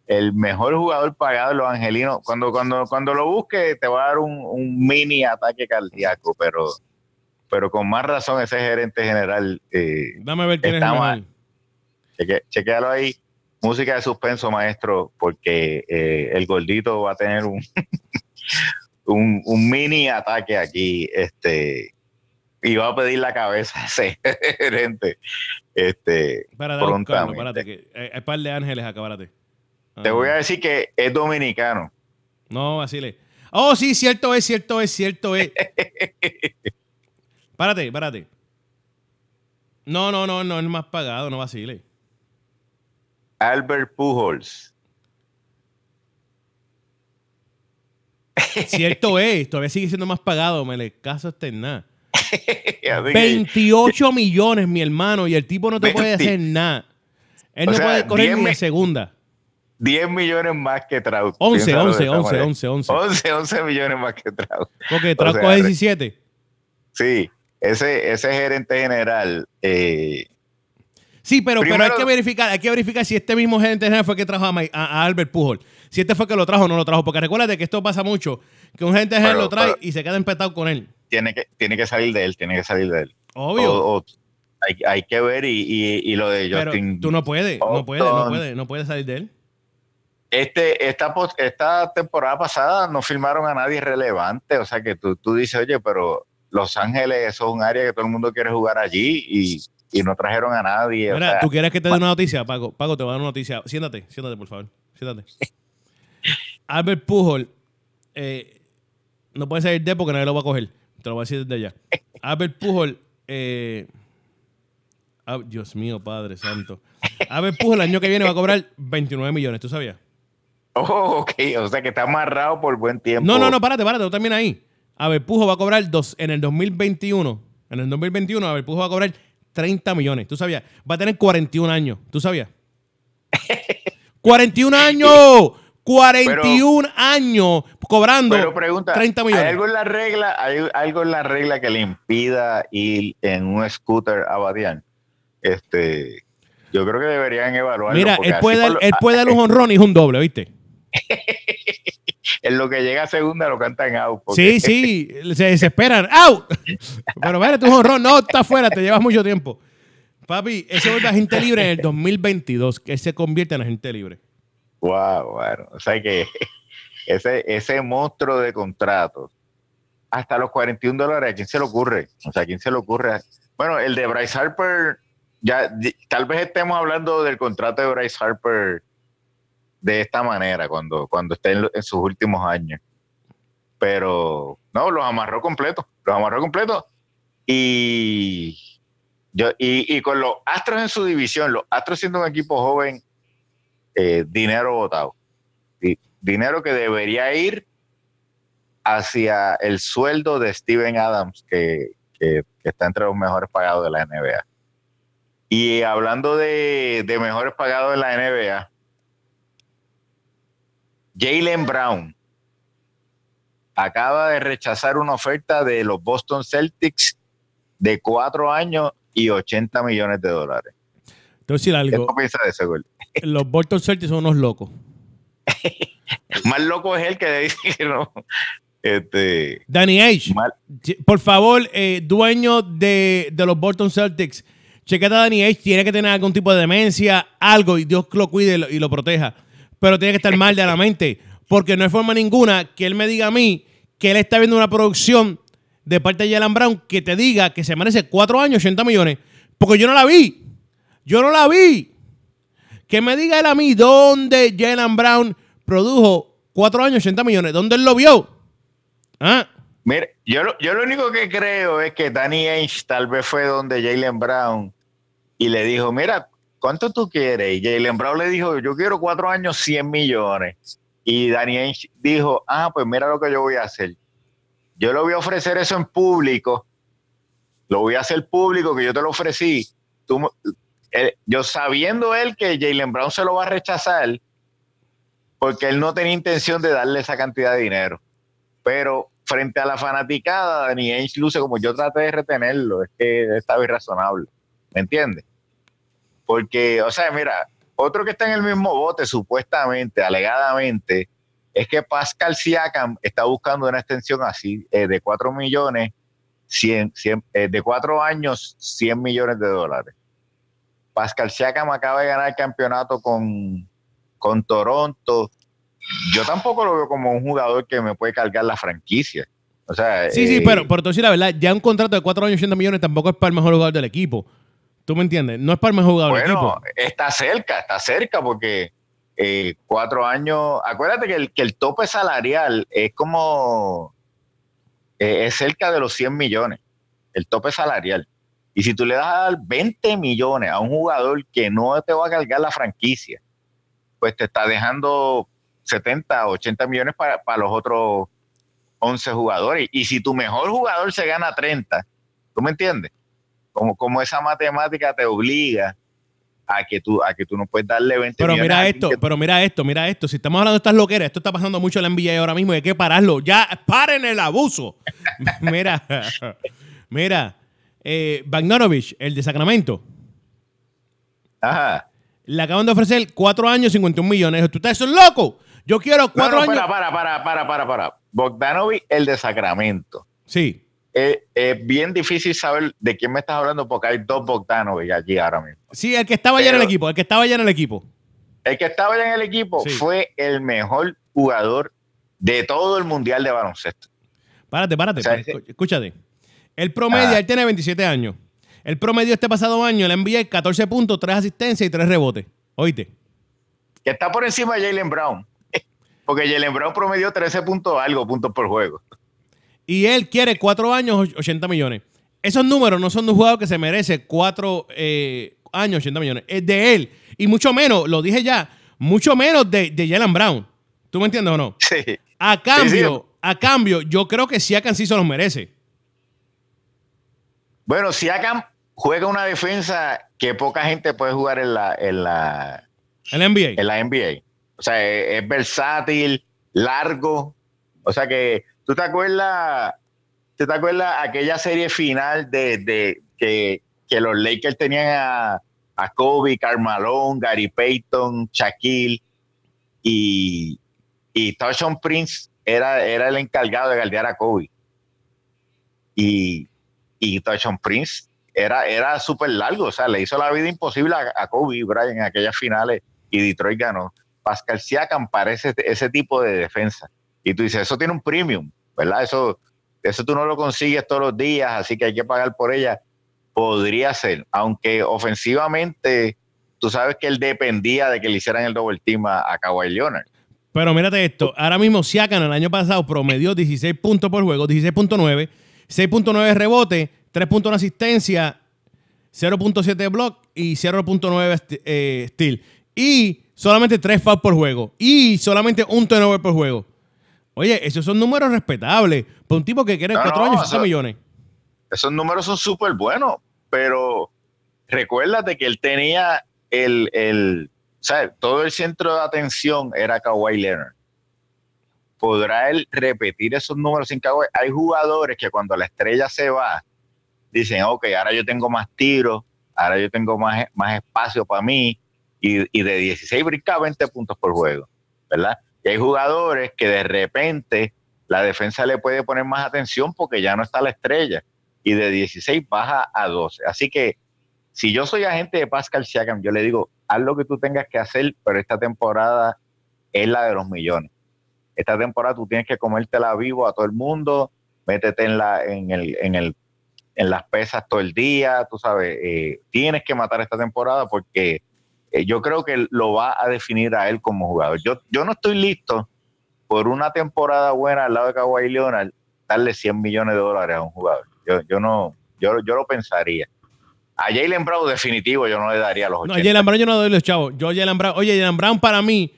El mejor jugador pagado en los angelinos. Cuando, cuando, cuando lo busque, te va a dar un, mini ataque cardíaco, pero, pero con más razón ese gerente general. Eh, Dame ver quién es el mejor. chequealo ahí. Música de suspenso, maestro, porque eh, el gordito va a tener un, un, un, mini ataque aquí. Este, y va a pedir la cabeza a ese gerente. Este, Para buscarlo, espérate, que hay un par de ángeles acá, Te voy a decir que es dominicano. No, así le. Oh, sí, cierto es, cierto es, cierto es. párate, párate. No, no, no, no es más pagado, no vacile. Albert Pujols. Cierto es, todavía sigue siendo más pagado, me le caso este nada. 28 millones, mi hermano, y el tipo no te puede hacer nada. Él no puede correr ni de segunda. 10 millones más que Trout. 11, 11, 11, 11, 11. 11, 11 millones más que Trout. Porque Trout coge 17. Sí, ese, ese gerente general. Eh, sí, pero, pero hay que verificar, hay que verificar si este mismo gerente general fue que trajo a, Albert Pujol. Si este fue que lo trajo o no lo trajo. Porque recuérdate que esto pasa mucho, que un gerente general lo trae y se queda empetado con él tiene que, tiene que salir de él, tiene que salir de él. Obvio. hay, hay, que ver y, y, lo de Justin. tú no puedes, no puedes, no puedes, no puedes salir de él. Este, esta, esta temporada pasada no firmaron a nadie relevante, o sea que tú, tú dices, oye, pero Los Ángeles eso es un área que todo el mundo quiere jugar allí y, y no trajeron a nadie. Mira, ¿tú quieres que te dé una noticia, Paco? Paco, te voy a dar una noticia. Siéntate, siéntate, por favor. Siéntate. Albert Pujol eh, no puede salir de porque nadie lo va a coger. Te lo voy a decir desde allá. Albert Pujol, eh, ah, Dios mío, Padre Santo. Albert Pujol el año que viene va a cobrar 29 millones, ¿tú sabías? Oh, ok, o sea que está amarrado por buen tiempo. No, no, no, párate, párate, tú también ahí. Albert Pujol va a cobrar dos, en el 2021. En el 2021, Albert Pujol va a cobrar 30 millones. ¿Tú sabías? Va a tener 41 años. ¿Tú sabías? ¡41 años! 41 años cobrando 30 millones. ¿Hay algo en la regla, hay algo en la regla que le impida ir en un scooter a Badian? Este, yo creo que deberían evaluarlo. Mira, él puede, él puede dar un honrón y es un doble, ¿viste? en lo que llega a segunda lo cantan out. Sí, sí, se desesperan. ¡Out! Pero mira, tu honrón, no, está afuera, te llevas mucho tiempo. Papi, eso es agente libre en el 2022, que se convierte en agente libre. Wow, bueno, o sea que ese, ese monstruo de contratos, hasta los 41 dólares, ¿a quién se le ocurre? O sea, ¿a quién se le ocurre? Bueno, el de Bryce Harper, ya tal vez estemos hablando del contrato de Bryce Harper de esta manera cuando, cuando esté en, sus últimos años. Pero no, los amarró completo, los amarró completo. Y, yo, y, con los Astros en su división, los Astros siendo un equipo joven, eh, dinero votado. dinero que debería ir hacia el sueldo de Steven Adams, que, está entre los mejores pagados de la NBA. Y hablando de, mejores pagados de la NBA, Jalen Brown acaba de rechazar una oferta de los Boston Celtics de cuatro años y 80 millones de dólares. Entonces, algo. ¿Qué piensas de ese gol? Los Bolton Celtics son unos locos. Más loco es el que dice que no. Este, Danny H. Por favor, eh, dueño de, los Bolton Celtics, chequete a Danny H, tiene que tener algún tipo de demencia, algo, y Dios lo cuide y lo, y lo proteja. Pero tiene que estar mal de la mente, porque no hay forma ninguna que él me diga a mí que él está viendo una producción de parte de Jalen Brown que te diga que se merece 4 años, 80 millones, porque yo no la vi. Yo no la vi. Que me diga él a mí dónde Jalen Brown produjo 4 años, 80 millones, dónde él lo vio. ¿Ah? Yo lo, yo lo único que creo es que Danny Ainge tal vez fue donde Jalen Brown y le dijo, mira, ¿cuánto tú quieres? Y Jalen Brown le dijo, yo quiero cuatro años, 100 millones. Y Ainge dijo, ah, pues mira lo que yo voy a hacer. Yo le voy a ofrecer eso en público. Lo voy a hacer público, que yo te lo ofrecí. Tú, yo sabiendo él que Jalen Brown se lo va a rechazar, porque él no tenía intención de darle esa cantidad de dinero. Pero frente a la fanaticada, Danny Ainge luce como yo traté de retenerlo, es que estaba irrazonable, ¿me entiendes? Porque, o sea, mira, otro que está en el mismo bote, supuestamente, alegadamente, es que Pascal Siakam está buscando una extensión así eh, de 4 millones, 100, 100 eh, de 4 años, 100 millones de dólares. Pascal Siakam acaba de ganar el campeonato con, con Toronto. Yo tampoco lo veo como un jugador que me puede cargar la franquicia. O sea, Sí, sí, eh, pero por decir la verdad, ya un contrato de 4 años, 80 millones tampoco es para el mejor jugador del equipo. ¿Tú me entiendes? No es para el mejor jugador Bueno, equipo. está cerca, está cerca porque eh, cuatro años. Acuérdate que el, que el tope salarial es como. eh, es cerca de los 100 millones, el tope salarial. Y si tú le das a dar 20 millones a un jugador que no te va a cargar la franquicia, pues te está dejando 70, 80 millones para, para los otros 11 jugadores. Y si tu mejor jugador se gana 30, ¿tú me entiendes? Como, como esa matemática te obliga a que tú, a que tú no puedes darle 20 Pero millones mira esto, que- pero mira esto, mira esto. Si estamos hablando de estas loqueras, esto está pasando mucho en la NBA ahora mismo y hay que pararlo. Ya, paren el abuso. mira, mira, eh, el de Sacramento, Ajá. le acaban de ofrecer 4 años, 51 millones. ¿Tú estás loco? Yo quiero No, 4 no, años. para, para, para, para, para, para. Bogdanovic, el de Sacramento. Sí. Es, es bien difícil saber de quién me estás hablando porque hay dos Bogdanovic allí ahora mismo. Sí, el que estaba ya en el equipo, el que estaba ya en el equipo. El que estaba ya en el equipo Sí. fue el mejor jugador de todo el mundial de baloncesto. Párate, párate. O sea, pero escu- escúchate. El promedio, Ah. él tiene 27 años. El promedio este pasado año, le envié 14 puntos, 3 asistencias y 3 rebotes. Oíste. Que está por encima de Jalen Brown. Porque Jalen Brown promedió 13 puntos algo, puntos por juego. Y él quiere 4 años, och- 80 millones. Esos números no son de un jugador que se merece 4 años, 80 millones. Es de él. Y mucho menos, lo dije ya, mucho menos de, de Jalen Brown. ¿Tú me entiendes o no? Sí. A cambio, a cambio, yo creo que Siakam sí se los merece. Bueno, Siakam juega una defensa que poca gente puede jugar en la, en la, El NBA. en la NBA. O sea, es, es versátil, largo. O sea que, ¿tú te acuerdas? ¿Tú te acuerdas aquella serie final de, que, que los Lakers tenían a, a Kobe, Karl Malone, Gary Payton, Shaquille y, y Prince era, era el encargado de guardiar a Kobe. Y, y Prince era, era súper largo, o sea, le hizo la vida imposible a, a Kobe Bryant en aquellas finales y Detroit ganó. Pascal Siakam parece ese tipo de defensa. Y tú dices, eso tiene un premium, ¿verdad? Eso, eso tú no lo consigues todos los días, así que hay que pagar por ella. Podría ser, aunque ofensivamente tú sabes que él dependía de que le hicieran el double team a, a Kawhi Leonard. Pero mírate esto, ahora mismo Siakam el año pasado promedió 16 puntos por juego, 16.9, 6.9 rebote, 3.1 asistencia, 0.7 block y 0.9 st- eh, steal. Y solamente 3 fouls por juego. Y solamente un turnover por juego. Oye, esos son números respetables. Para un tipo que quiere No, 4 no, años, 60 eso- millones. Esos números son súper buenos, pero recuérdate que él tenía el, el, o sea, todo el centro de atención era Kawhi Leonard. ¿Podrá él repetir esos números sin Kawhi? Hay jugadores que cuando la estrella se va, dicen, ok, ahora yo tengo más tiros, ahora yo tengo más, más espacio para mí, y, y de 16 brinca a 20 puntos por juego, ¿verdad? Y hay jugadores que de repente la defensa le puede poner más atención porque ya no está la estrella y de 16 baja a 12. Así que si yo soy agente de Pascal Siakam, yo le digo, haz lo que tú tengas que hacer, pero esta temporada es la de los millones. Esta temporada tú tienes que comértela vivo a todo el mundo, métete en la, en el, en el, en las pesas todo el día, tú sabes, eh, tienes que matar esta temporada porque eh, yo creo que lo va a definir a él como jugador. Yo, yo no estoy listo por una temporada buena al lado de Kawhi Leonard darle 100 millones de dólares a un jugador. Yo, yo no, yo, yo lo pensaría. A Jalen Brown definitivo yo no le daría los 80. No, a Jalen Brown yo no doy los chavos. Yo Jalen Brown, oye, Jalen Brown para mí,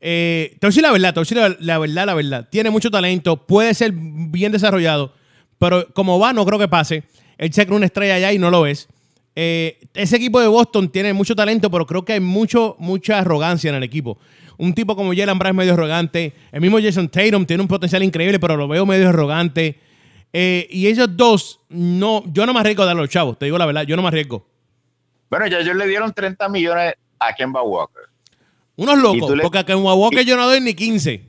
eh, te voy a decir la verdad, te voy a decir la, la verdad, la verdad. Tiene mucho talento, puede ser bien desarrollado, pero como va, no creo que pase. Él se cree una estrella allá y no lo es. Eh, ese equipo de Boston tiene mucho talento, pero creo que hay mucho, mucha arrogancia en el equipo. Un tipo como Jalen Brown es medio arrogante. El mismo Jason Tatum tiene un potencial increíble, pero lo veo medio arrogante. Eh, y ellos dos, no, yo no me arriesgo a dar a los chavos, te digo la verdad, yo no me arriesgo. Bueno, ya ellos le dieron 30 millones a Kemba Walker. Unos locos, le- porque a Kemba Walker yo no doy ni 15.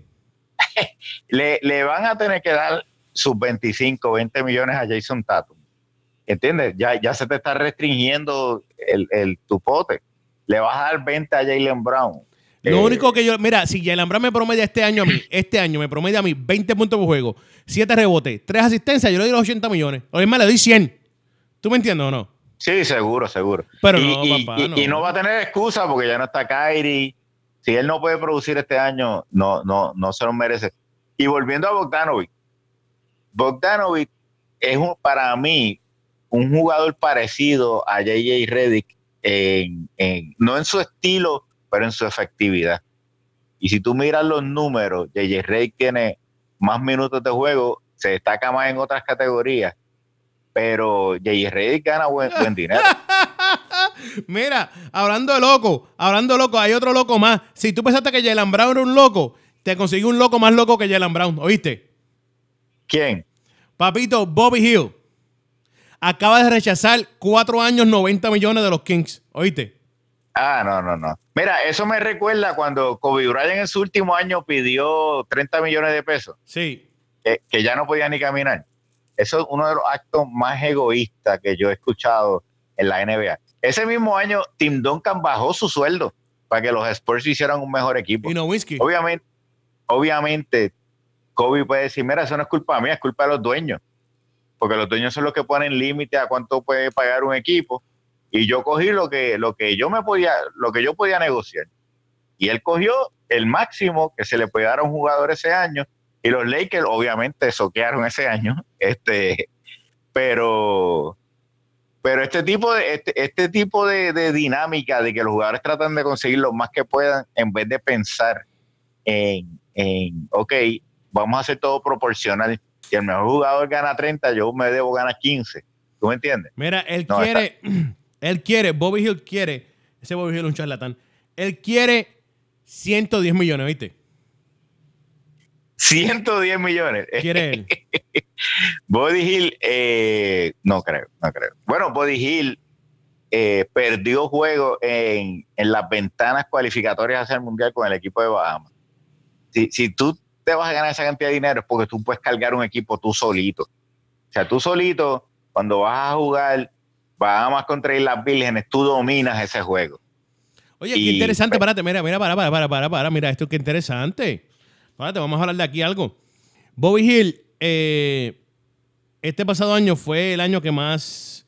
Le, le van a tener que dar sus 25, 20 millones a Jason Tatum. ¿Entiendes? Ya, ya se te está restringiendo el, el tu pote. Le vas a dar 20 a Jalen Brown. Lo Eh, único que yo, mira, si Jalen Brown me promedia este año a mí, este año me promedia a mí 20 puntos por juego, 7 rebotes, 3 asistencias, yo le doy los 80 millones. O más, le doy 100. ¿Tú me entiendes o no? Sí, seguro, seguro. Pero y, no, y- papá, y- no. y no va a tener excusa porque ya no está Kyrie. Si él no puede producir este año, no, no, no se lo merece. Y volviendo a Bogdanovic, Bogdanovic es un, para mí un jugador parecido a JJ Redick, en, en- no en su estilo, pero en su efectividad. Y si tú miras los números, JJ Redick tiene más minutos de juego, se destaca más en otras categorías, pero JJ Redick gana buen, buen dinero. Mira, hablando de loco, hablando de loco, hay otro loco más. Si tú pensaste que Jalen Brown era un loco, te conseguí un loco más loco que Jalen Brown, ¿oíste? ¿Quién? Papito, Bobby Hill acaba de rechazar 4 años 90 millones de los Kings, ¿oíste? Ah, no, no, no. Mira, eso me recuerda cuando Kobe Bryant en su último año pidió 30 millones de pesos, Sí. que, que ya no podía ni caminar. Eso es uno de los actos más egoístas que yo he escuchado en la NBA. Ese mismo año, Tim Duncan bajó su sueldo para que los Spurs hicieran un mejor equipo. Y no whisky. Obviamente, obviamente, Kobe puede decir, mira, eso no es culpa mía, es culpa de los dueños. Porque los dueños son los que ponen límite a cuánto puede pagar un equipo. Y yo cogí lo que, lo que yo me podía, lo que yo podía negociar. Y él cogió el máximo que se le puede dar a un jugador ese año. Y los Lakers, obviamente, soquearon ese año. Este, pero, pero este tipo de, este, este tipo de, de dinámica de que los jugadores tratan de conseguir lo más que puedan en vez de pensar en, en, ok, vamos a hacer todo proporcional. Si el mejor jugador gana 30, yo me debo ganar 15. ¿Tú me entiendes? Mira, él No, quiere, él quiere, Bobby Hill quiere, ese Bobby Hill es un charlatán, él quiere 110 millones, ¿viste? 110 millones. Quiere él. Body Hill, eh, no creo, no creo. Bueno, Body Hill eh, perdió juego en, en las ventanas cualificatorias hacia el Mundial con el equipo de Bahamas. Si, si tú te vas a ganar esa cantidad de dinero es porque tú puedes cargar un equipo tú solito. O sea, tú solito, cuando vas a jugar Bahamas contra Islas Vírgenes, tú dominas ese juego. Oye, qué interesante, párate, mira, mira, para, para, para, para, para, mira, esto qué interesante. Párate, vamos a hablar de aquí algo. Bobby Hill, eh, este pasado año fue el año que más,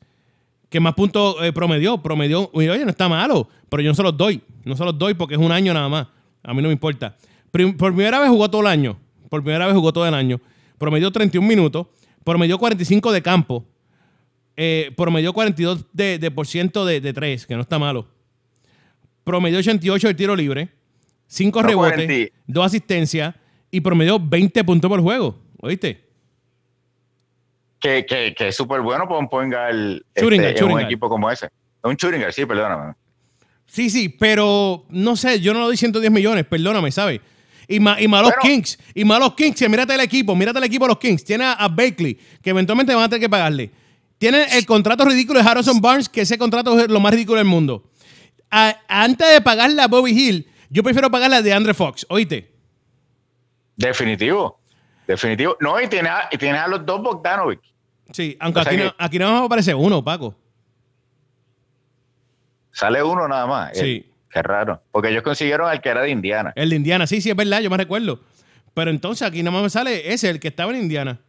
que más puntos eh, promedió, promedió, oye, no está malo, pero yo no se los doy, no se los doy porque es un año nada más, a mí no me importa. Por primera vez jugó todo el año, por primera vez jugó todo el año, promedió 31 minutos, promedió 45 de campo, eh, promedió 42 de, de por ciento de, de tres, que no está malo promedió 88 de tiro libre, 5 No, rebotes, 40. 2 asistencias y promedió 20 puntos por juego. ¿Oíste? Que, que, que es súper bueno para un point guard, este, en un equipo como ese. Un guard, sí, perdóname. Sí, sí, pero no sé, yo no le doy 110 millones, perdóname, ¿sabes? Y más y más los Bueno. Kings, y más los Kings, mírate el equipo, mírate el equipo de los Kings. Tiene a, a Bakley, que eventualmente van a tener que pagarle. Tiene el contrato ridículo de Harrison Barnes, que ese contrato es lo más ridículo del mundo. A- antes de pagarle a Bobby Hill, yo prefiero pagarle a de Andre Fox, ¿oíste? Definitivo. Definitivo. No, y tienes a, y tienes a los dos Bogdanovic. Sí, aunque O sea aquí, que- no, aquí no me aparece uno, Paco. Sale uno nada más. Sí. Qué raro. Porque ellos consiguieron al que era de Indiana. El de Indiana, sí, sí, es verdad, yo me recuerdo. Pero entonces aquí nada más me sale ese, el que estaba en Indiana.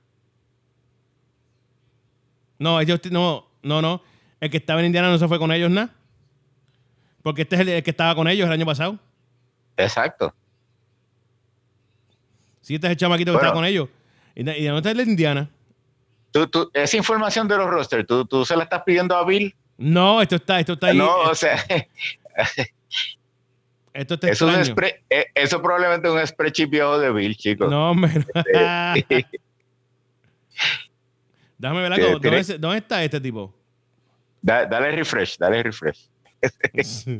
No, ellos, no, no, no. El que estaba en Indiana no se fue con ellos nada. Porque este es el, el que estaba con ellos el año pasado. Exacto. Sí, este es el chamaquito que Bueno. estaba con ellos. ¿Y de- y de dónde está el de Indiana? Tú, tú, esa información de los rosters, ¿tú, tú se la estás pidiendo a Bill. No, esto está, esto está ahí. no, eh, o sea, esto está eso, es eh, eso probablemente es un spreadsheet viejo de Bill, chicos. No, hombre. Déjame ver algo. ¿Dónde, tiene- es- dónde está este tipo? da- dale refresh, dale refresh.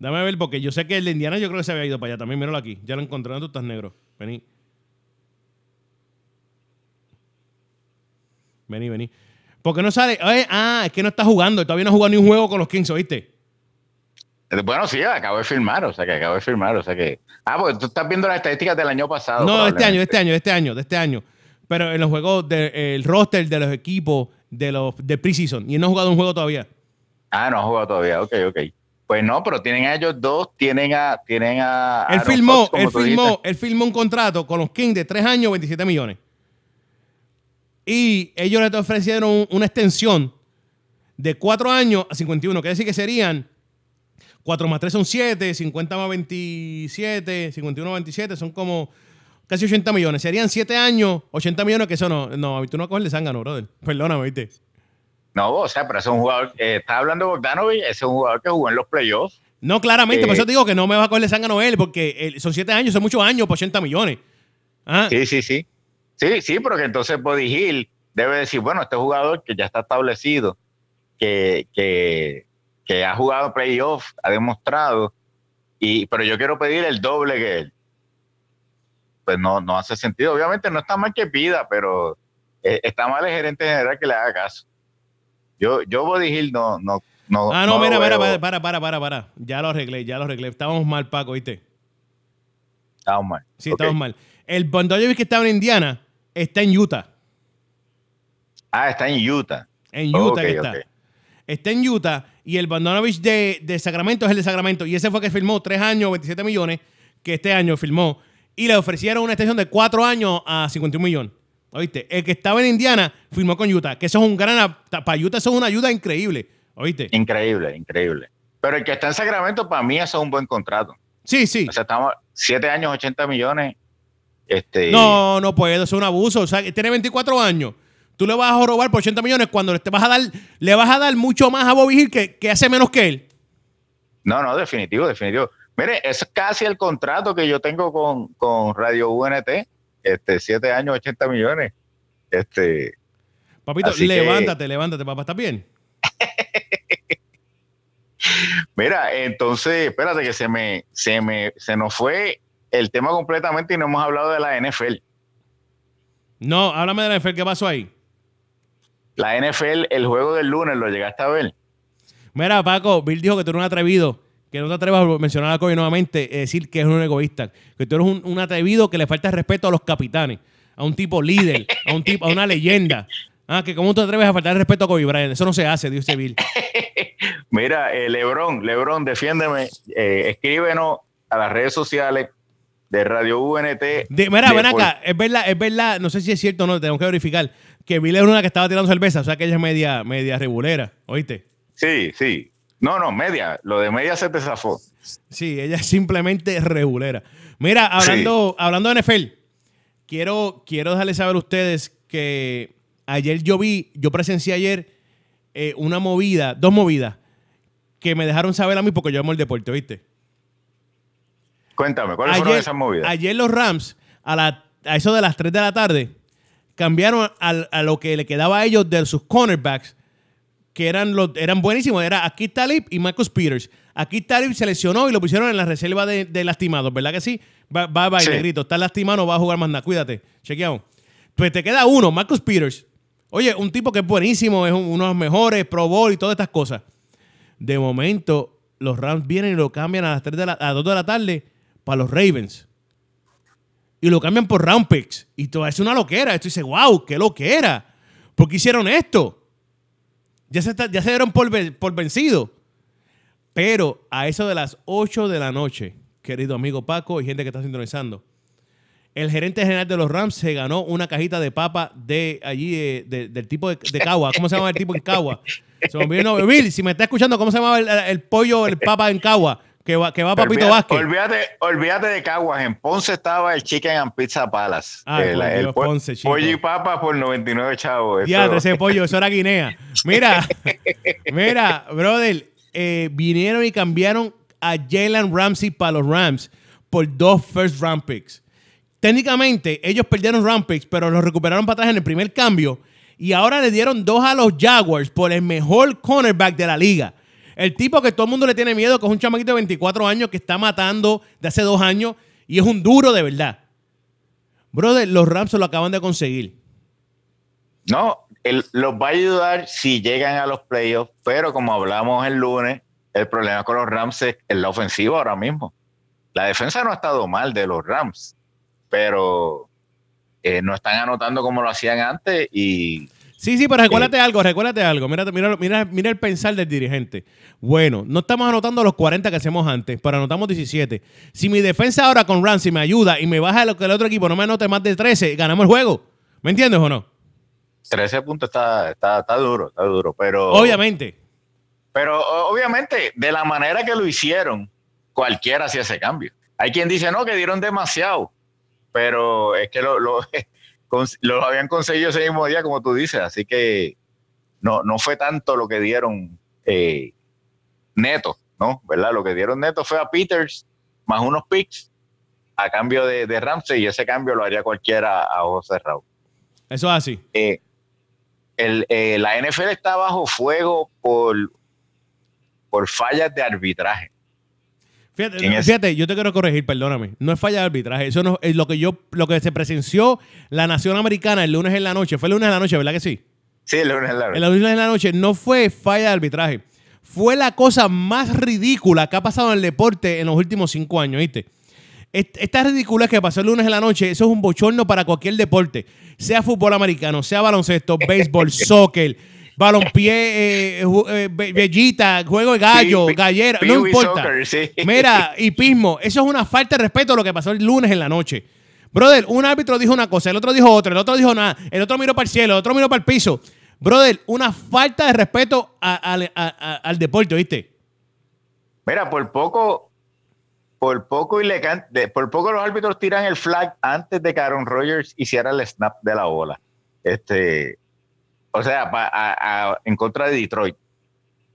Dame ver, porque yo sé que el de Indiana yo creo que se había ido para allá también. Míralo aquí. Ya lo encontré. ¿Dónde tú estás negro? Vení. Vení, vení. Porque no sale. Oye, ah, es que no está jugando. Todavía no ha jugado ni un juego con los Kings, ¿oíste? Bueno, sí, acabo de firmar, o sea que acabo de firmar, o sea que. Ah, porque tú estás viendo las estadísticas del año pasado. No, de este año, de este año, de este año, de este año. Pero en los juegos del roster de los equipos de los de preseason. Y él no ha jugado un juego todavía. Ah, no ha jugado todavía, ok, ok. Pues no, pero tienen a ellos dos, tienen a. Tienen a Él Aaron firmó, Fox, él tú firmó, dijiste. él firmó un contrato con los Kings de 3 años, 27 millones. Y ellos le ofrecieron un- una extensión de 4 años a 51. Quiere decir que serían 4 más 3 son 7, 50 más 27, 51 más 27 son como casi 80 millones. Serían 7 años, 80 millones, que eso no, no, tú no coges de zángano, brother. Perdóname, ¿viste? No, o sea, pero es un jugador. Eh, estás hablando de Bogdanovich, ese es un jugador que jugó en los playoffs. No, claramente, Eh, por eso te digo que no me va a coger de zángano él, porque eh, son 7 años, son muchos años por 80 millones. Ah, Sí, sí, sí. Sí, sí, pero que entonces Body Hill debe decir, bueno, este jugador que ya está establecido, que, que, que ha jugado playoff, ha demostrado, y, pero yo quiero pedir el doble que él. Pues no, no hace sentido. Obviamente no está mal que pida, pero eh, está mal el gerente general que le haga caso. Yo, yo Body Hill no, no, no. Ah, no, mira, mira, para, para, para, para. Ya lo arreglé, ya lo arreglé. Estábamos mal, Paco, ¿viste? Estamos mal. Sí, Ok. estamos mal. El Bondojevic que estaba en Indiana está en Utah. Ah, está en Utah. En Utah que está. Está en Utah y el Bondonovich de, de Sacramento es el de Sacramento. Y ese fue que firmó 3 años, 27 millones, que este año firmó. Y le ofrecieron una extensión de 4 años a 51 millones. ¿Oíste? El que estaba en Indiana firmó con Utah, que eso es un gran... Para Utah eso es una ayuda increíble. ¿Oíste? Increíble, increíble. Pero el que está en Sacramento, para mí, eso es un buen contrato. Sí, sí. O sea, estamos 7 años, 80 millones. Este, No, no puedo, eso es un abuso. O sea, tiene 24 años. Tú le vas a robar por 80 millones cuando te vas a dar, le vas a dar mucho más a Bobby Hill que, que hace menos que él. no, no, definitivo, definitivo. Mire, es casi el contrato que yo tengo con, con Radio UNT. Este, 7 años, 80 millones. Este, Papito, Así que- levántate, levántate, papá, ¿estás bien? mira, entonces, espérate que se me, se me, se nos fue el tema completamente y no hemos hablado de la NFL. No, háblame de la NFL, ¿qué pasó ahí? La NFL, el juego del lunes, ¿lo llegaste a ver? Mira, Paco, Bill dijo que tú eres un atrevido, que no te atrevas a mencionar a Kobe nuevamente, eh, decir que es un egoísta, que tú eres un, un atrevido que le falta respeto a los capitanes, a un tipo líder, a un tipo, a una leyenda. Ah, que cómo te atreves a faltar respeto a Kobe Bryant. Eso no se hace, dice Bill. Mira, eh, Lebron, Lebron, defiéndeme, eh, escríbenos a las redes sociales de Radio UNT. De- mira, de ven por- acá, es verdad, es verdad, no sé si es cierto o no, tenemos que verificar, que Bill era una que estaba tirando cerveza, o sea que ella es media, media regulera, ¿oíste? Sí, sí. No, no, media. Lo de media se te zafó. Sí, ella es simplemente regulera. Mira, hablando, hablando de NFL, quiero, quiero dejarles saber a ustedes que ayer yo vi, yo presencié ayer eh, una movida, dos movidas, que me dejaron saber a mí porque yo amo el deporte, ¿viste? Cuéntame, ¿cuáles fueron esas movidas? ayer los Rams, a, la- a eso de las 3 de la tarde, cambiaron al- a, lo que le quedaba a ellos de sus cornerbacks, que eran, los, eran buenísimos. Era Akit Talib y Marcus Peters. Akit Talib se lesionó y lo pusieron en la reserva de, de lastimados, ¿verdad que sí? Va, va, va, Sí. negrito. Está lastimado, no va a jugar más nada. Cuídate. Chequeamos. Pues te queda uno, Marcus Peters. Oye, un tipo que es buenísimo, es un- uno de los mejores, Pro Bowl y todas estas cosas. De momento, los Rams vienen y lo cambian a las 3 de la, a las 2 de la tarde para los Ravens. Y lo cambian por round. Y todo es una loquera. Esto dice, wow, qué loquera. ¿Por qué hicieron esto? Ya se, ya se dieron por, por vencido. Pero a eso de las 8 de la noche, querido amigo Paco y gente que está sintonizando, el gerente general de los Rams se ganó una cajita de papa de allí, eh, del tipo de, Cagua. ¿Cómo se llama el tipo en Cagua? Se me Bill, si me está escuchando, ¿cómo se llama el, pollo, el papa en Cagua? Que va, que va Papito Vázquez. Olvídate, olvídate de Caguas. En Ponce estaba el Chicken and Pizza Palace. Ah, el, Ponce, pollo y papa por 99 chavos. Ya, ese pollo, eso era Guinea. Mira, mira, brother, eh, vinieron y cambiaron a Jalen Ramsey para los Rams por dos first round picks. Técnicamente, ellos perdieron round picks, pero los recuperaron para atrás en el primer cambio. Y ahora le dieron dos a los Jaguars por el mejor cornerback de la liga. El tipo que todo el mundo le tiene miedo, que es un chamaquito de 24 años que está matando de hace dos años y es un duro de verdad. Brother, los Rams se lo acaban de conseguir. No, los va a ayudar si llegan a los playoffs, pero como hablamos el lunes, el problema con los Rams es la ofensiva ahora mismo. La defensa no ha estado mal de los Rams pero eh, no están anotando como lo hacían antes y... Sí, sí, pero recuérdate eh, algo, recuérdate algo. Mira, mira, mira, mira el pensar del dirigente. Bueno, no estamos anotando los 40 que hacemos antes, pero anotamos 17. Si mi defensa ahora con Ramsey me ayuda y me baja lo que el otro equipo no me anote más de 13, ganamos el juego. ¿Me entiendes o no? 13 puntos está, está, está duro, está duro, pero... Obviamente. Pero obviamente, de la manera que lo hicieron, cualquiera hacía ese cambio. Hay quien dice, no, que dieron demasiado pero es que lo, lo, habían conseguido ese mismo día, como tú dices, así que no, no fue tanto lo que dieron eh, neto, ¿no? ¿Verdad? Lo que dieron neto fue a Peters más unos picks a cambio de, de Ramsey y ese cambio lo haría cualquiera a ojos cerrados. Eso es así. Eh, el, eh, la NFL está bajo fuego por, por fallas de arbitraje. Fíjate, yo te quiero corregir, perdóname. No es falla de arbitraje. Eso no es lo que yo, lo que se presenció la nación americana el lunes en la noche. Fue el lunes en la noche, ¿verdad que sí? Sí, el lunes en la noche. El lunes en la noche no fue falla de arbitraje. Fue la cosa más ridícula que ha pasado en el deporte en los últimos cinco años, ¿viste? Esta ridícula que pasó el lunes en la noche, eso es un bochorno para cualquier deporte. Sea fútbol americano, sea baloncesto, béisbol, soccer balompié, eh, eh, bellita, juego de gallo, gallera, no importa. Mira, hipismo, eso es una falta de respeto a lo que pasó el lunes en la noche. Brother, un árbitro dijo una cosa, el otro dijo otra, el otro dijo nada, el otro miró para el cielo, el otro miró para el piso. Brother, una falta de respeto al deporte, ¿viste? Mira, por poco, por poco, y por poco los árbitros tiran el flag antes de que Aaron Rodgers hiciera el snap de la bola. Este, o sea, en contra de Detroit.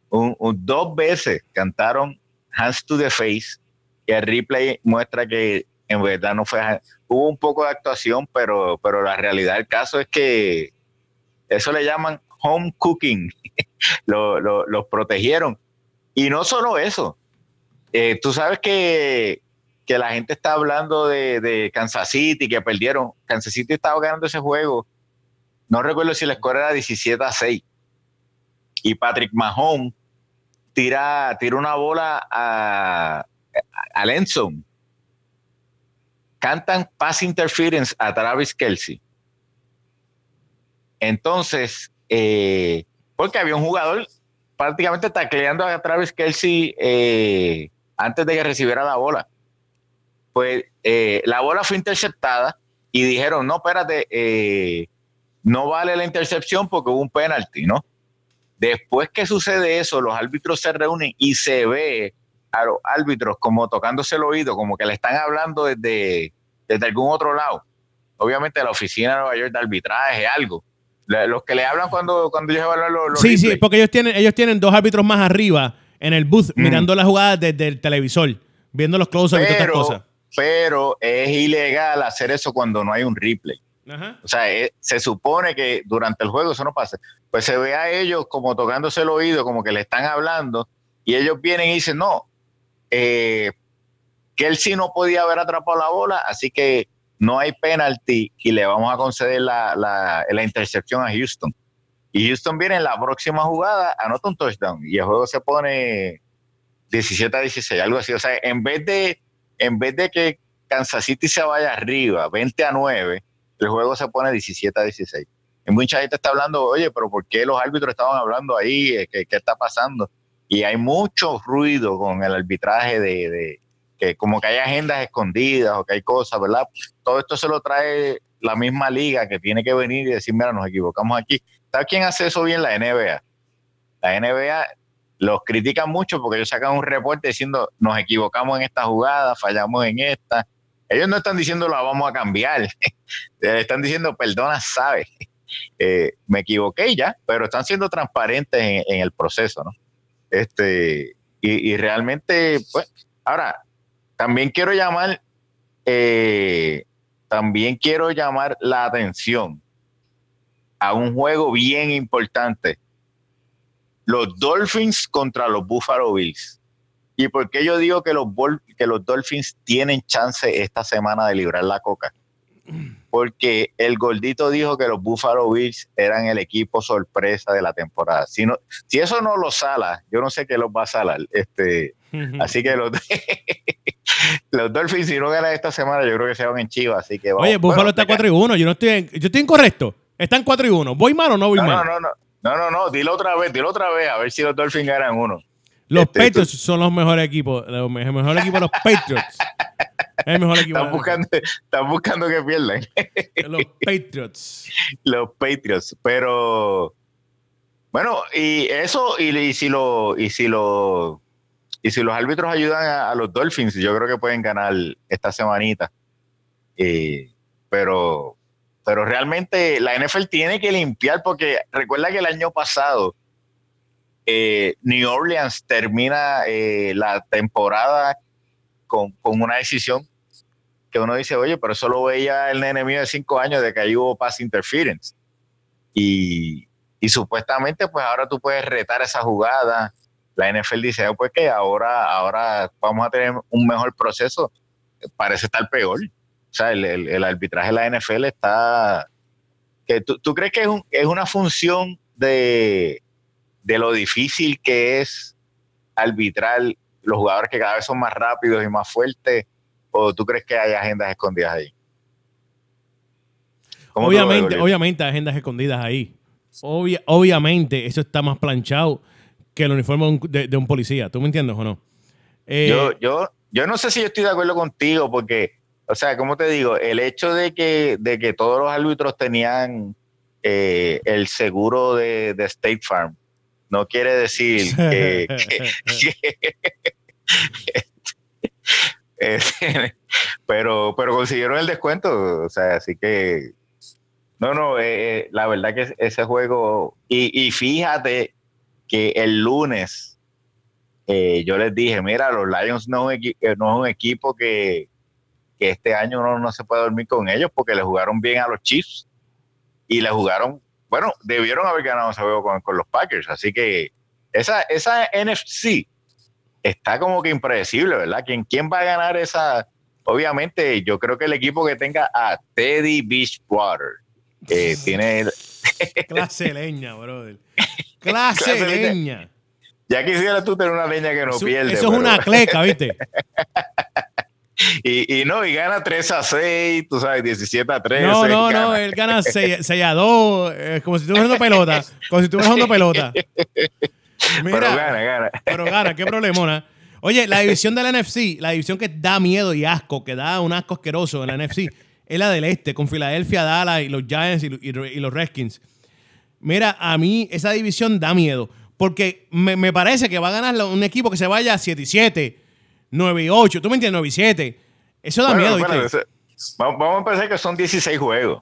dos veces cantaron Hands to the Face y el replay muestra que en verdad no fue. Hubo un poco de actuación, pero, la realidad del caso es que eso le llaman home cooking. Los protegieron. Y no solo eso. Eh, tú sabes que, la gente está hablando de Kansas City, que perdieron. Kansas City estaba ganando ese juego no recuerdo si la score era 17 a 6. Y Patrick Mahomes tira, tira una bola a, a Lenson. Cantan pass interference a Travis Kelsey. Entonces, eh, porque había un jugador prácticamente tacleando a Travis Kelsey eh, antes de que recibiera la bola. Pues eh, la bola fue interceptada y dijeron, no, espérate, no vale la intercepción porque hubo un penalti, ¿no? Después que sucede eso, los árbitros se reúnen y se ve a los árbitros como tocándose el oído, como que le están hablando desde, desde algún otro lado. Obviamente la oficina de Nueva York de arbitraje, algo. Los que le hablan cuando, cuando ellos hablan los, Sí, sí, porque ellos tienen, ellos tienen dos árbitros más arriba en el booth, mirando la jugada desde el televisor, viendo los close y todas estas cosas. Pero es ilegal hacer eso cuando no hay un replay. O sea, eh, se supone que durante el juego eso no pasa. Pues se ve a ellos como tocándose el oído, como que le están hablando, y ellos vienen y dicen, no, eh, que él sí no podía haber atrapado la bola, así que no hay penalti y le vamos a conceder la, la, intercepción a Houston. Y Houston viene en la próxima jugada, anota un touchdown y el juego se pone 17 a 16, algo así. O sea, en vez de, en vez de que Kansas City se vaya arriba, 20 a 9, el juego se pone 17 a 16. Y mucha gente está hablando, oye, pero ¿por qué los árbitros estaban hablando ahí? ¿Qué, qué está pasando? Y hay mucho ruido con el arbitraje de, de, que como que hay agendas escondidas o que hay cosas, ¿verdad? Todo esto se lo trae la misma liga que tiene que venir y decir, mira, nos equivocamos aquí. ¿Sabes quién hace eso bien? La NBA. La NBA los critican mucho porque ellos sacan un reporte diciendo, nos equivocamos en esta jugada, fallamos en esta. Ellos no están diciendo la vamos a cambiar, están diciendo, perdona, sabes, eh, me equivoqué ya, pero están siendo transparentes en, el proceso, ¿no? Este, y, realmente, pues, ahora, también quiero llamar, eh, también quiero llamar la atención a un juego bien importante. Los Dolphins contra los Buffalo Bills. ¿Y por qué yo digo que los, que los Dolphins tienen chance esta semana de librar la coca? Porque el gordito dijo que los Buffalo Bills eran el equipo sorpresa de la temporada. Si, no, si eso no lo sala, yo no sé qué los va a salar. Este, así que los, los Dolphins, si no ganan esta semana, yo creo que se van en Chivas. Así que Oye, Buffalo está 4 y 1. Yo no estoy, yo estoy incorrecto. Están 4 y 1. ¿Voy mal o no voy mal? No, no, no. No, no, no. Dilo otra vez, dilo otra vez. A ver si los Dolphins ganan uno. Los este, Patriots son los mejores equipos. El mejor equipo de los Patriots. El mejor equipo. Están buscando, están buscando que pierdan. Los Patriots. Los Patriots. Pero bueno, y eso, y, si lo, y si lo, y si los árbitros ayudan a, los Dolphins, yo creo que pueden ganar esta semanita. pero, pero realmente la NFL tiene que limpiar, porque recuerda que el año pasado eh, New Orleans termina eh, la temporada con, una decisión que uno dice, oye, pero eso lo veía el enemigo de cinco años de que ahí hubo pass interference. Y, supuestamente, pues ahora tú puedes retar esa jugada. La NFL dice, oh, pues que ahora, ahora vamos a tener un mejor proceso. Parece estar peor. O sea, el, arbitraje de la NFL está... ¿Tú, tú crees que es, es una función de, de lo difícil que es arbitrar los jugadores que cada vez son más rápidos y más fuertes? ¿O tú crees que hay agendas escondidas ahí? Obviamente, obviamente hay agendas escondidas ahí. obviamente eso está más planchado que el uniforme de, un policía. ¿Tú me entiendes o no? Eh, yo, yo, yo no sé si yo estoy de acuerdo contigo porque, o sea, como te digo, el hecho de que, de que todos los árbitros tenían eh, el seguro de, de State Farm, no quiere decir que, pero, pero consiguieron el descuento, o sea, así que no, no, eh, eh, la verdad que ese juego, y, fíjate que el lunes eh, yo les dije, mira, los Lions no, es un equipo que, este año no, no se puede dormir con ellos porque le jugaron bien a los Chiefs y le jugaron bueno, debieron haber ganado ese juego con, los Packers. Así que esa, esa NFC está como que impredecible, ¿verdad? ¿Quién, ¿Quién va a ganar esa? Obviamente, yo creo que el equipo que tenga a Teddy Beachwater, que tiene... Clase leña, brother. Clase, leña. Ya quisiera tú tener una leña que no pierde. Eso es una cleca, ¿viste? Y, no, y gana 3 a 6, tú sabes, 17 a 3. No, no, no, él gana 6, a 2, como si estuvieras jugando pelota. Como si estuvieras jugando pelota. pero gana, gana. Pero gana, qué problemona. Oye, la división de la NFC, la división que da miedo y asco, que da un asco asqueroso en la NFC, es la del este, con Filadelfia, Dallas y los Giants y, los Redskins. Mira, a mí esa división da miedo, porque me, me parece que va a ganar un equipo que se vaya 7 y 7 9 y 8. ¿Tú me entiendes? 9 y 7. Eso da miedo. vamos, a empezar que son 16 juegos.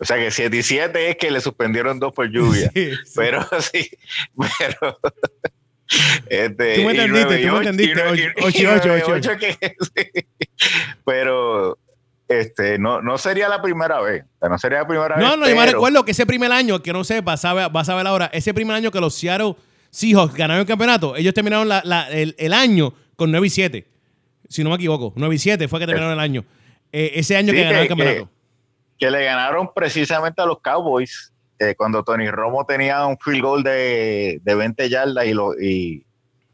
O sea que 7 y 7 es que le suspendieron dos por lluvia. Pero sí, pero. Este, tú me entendiste, tú me entendiste. 8 y 8, 8. Pero este, no, no sería la primera vez. no sería la primera vez. No, no, yo me recuerdo que ese primer año, que no sé, vas a, ver, vas a ver ahora, ese primer año que los Seattle Seahawks ganaron el campeonato, ellos terminaron la, la, el, el, año con 9 y 7. Si no me equivoco. 9 y 7 fue que terminaron el año. Eh, ese año que ganaron el campeonato. Que, le ganaron precisamente a los Cowboys eh, cuando Tony Romo tenía un field goal de, de 20 yardas y, lo, y,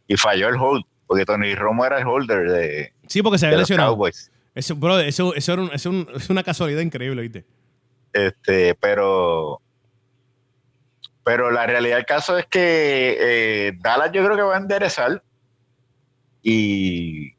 y, falló el hold. Porque Tony Romo era el holder de. Sí, porque se había lesionado. Cowboys. Eso, bro, eso, eso, era es una casualidad increíble, ¿viste? Este, pero Pero la realidad del caso es que eh, Dallas yo creo que va a enderezar y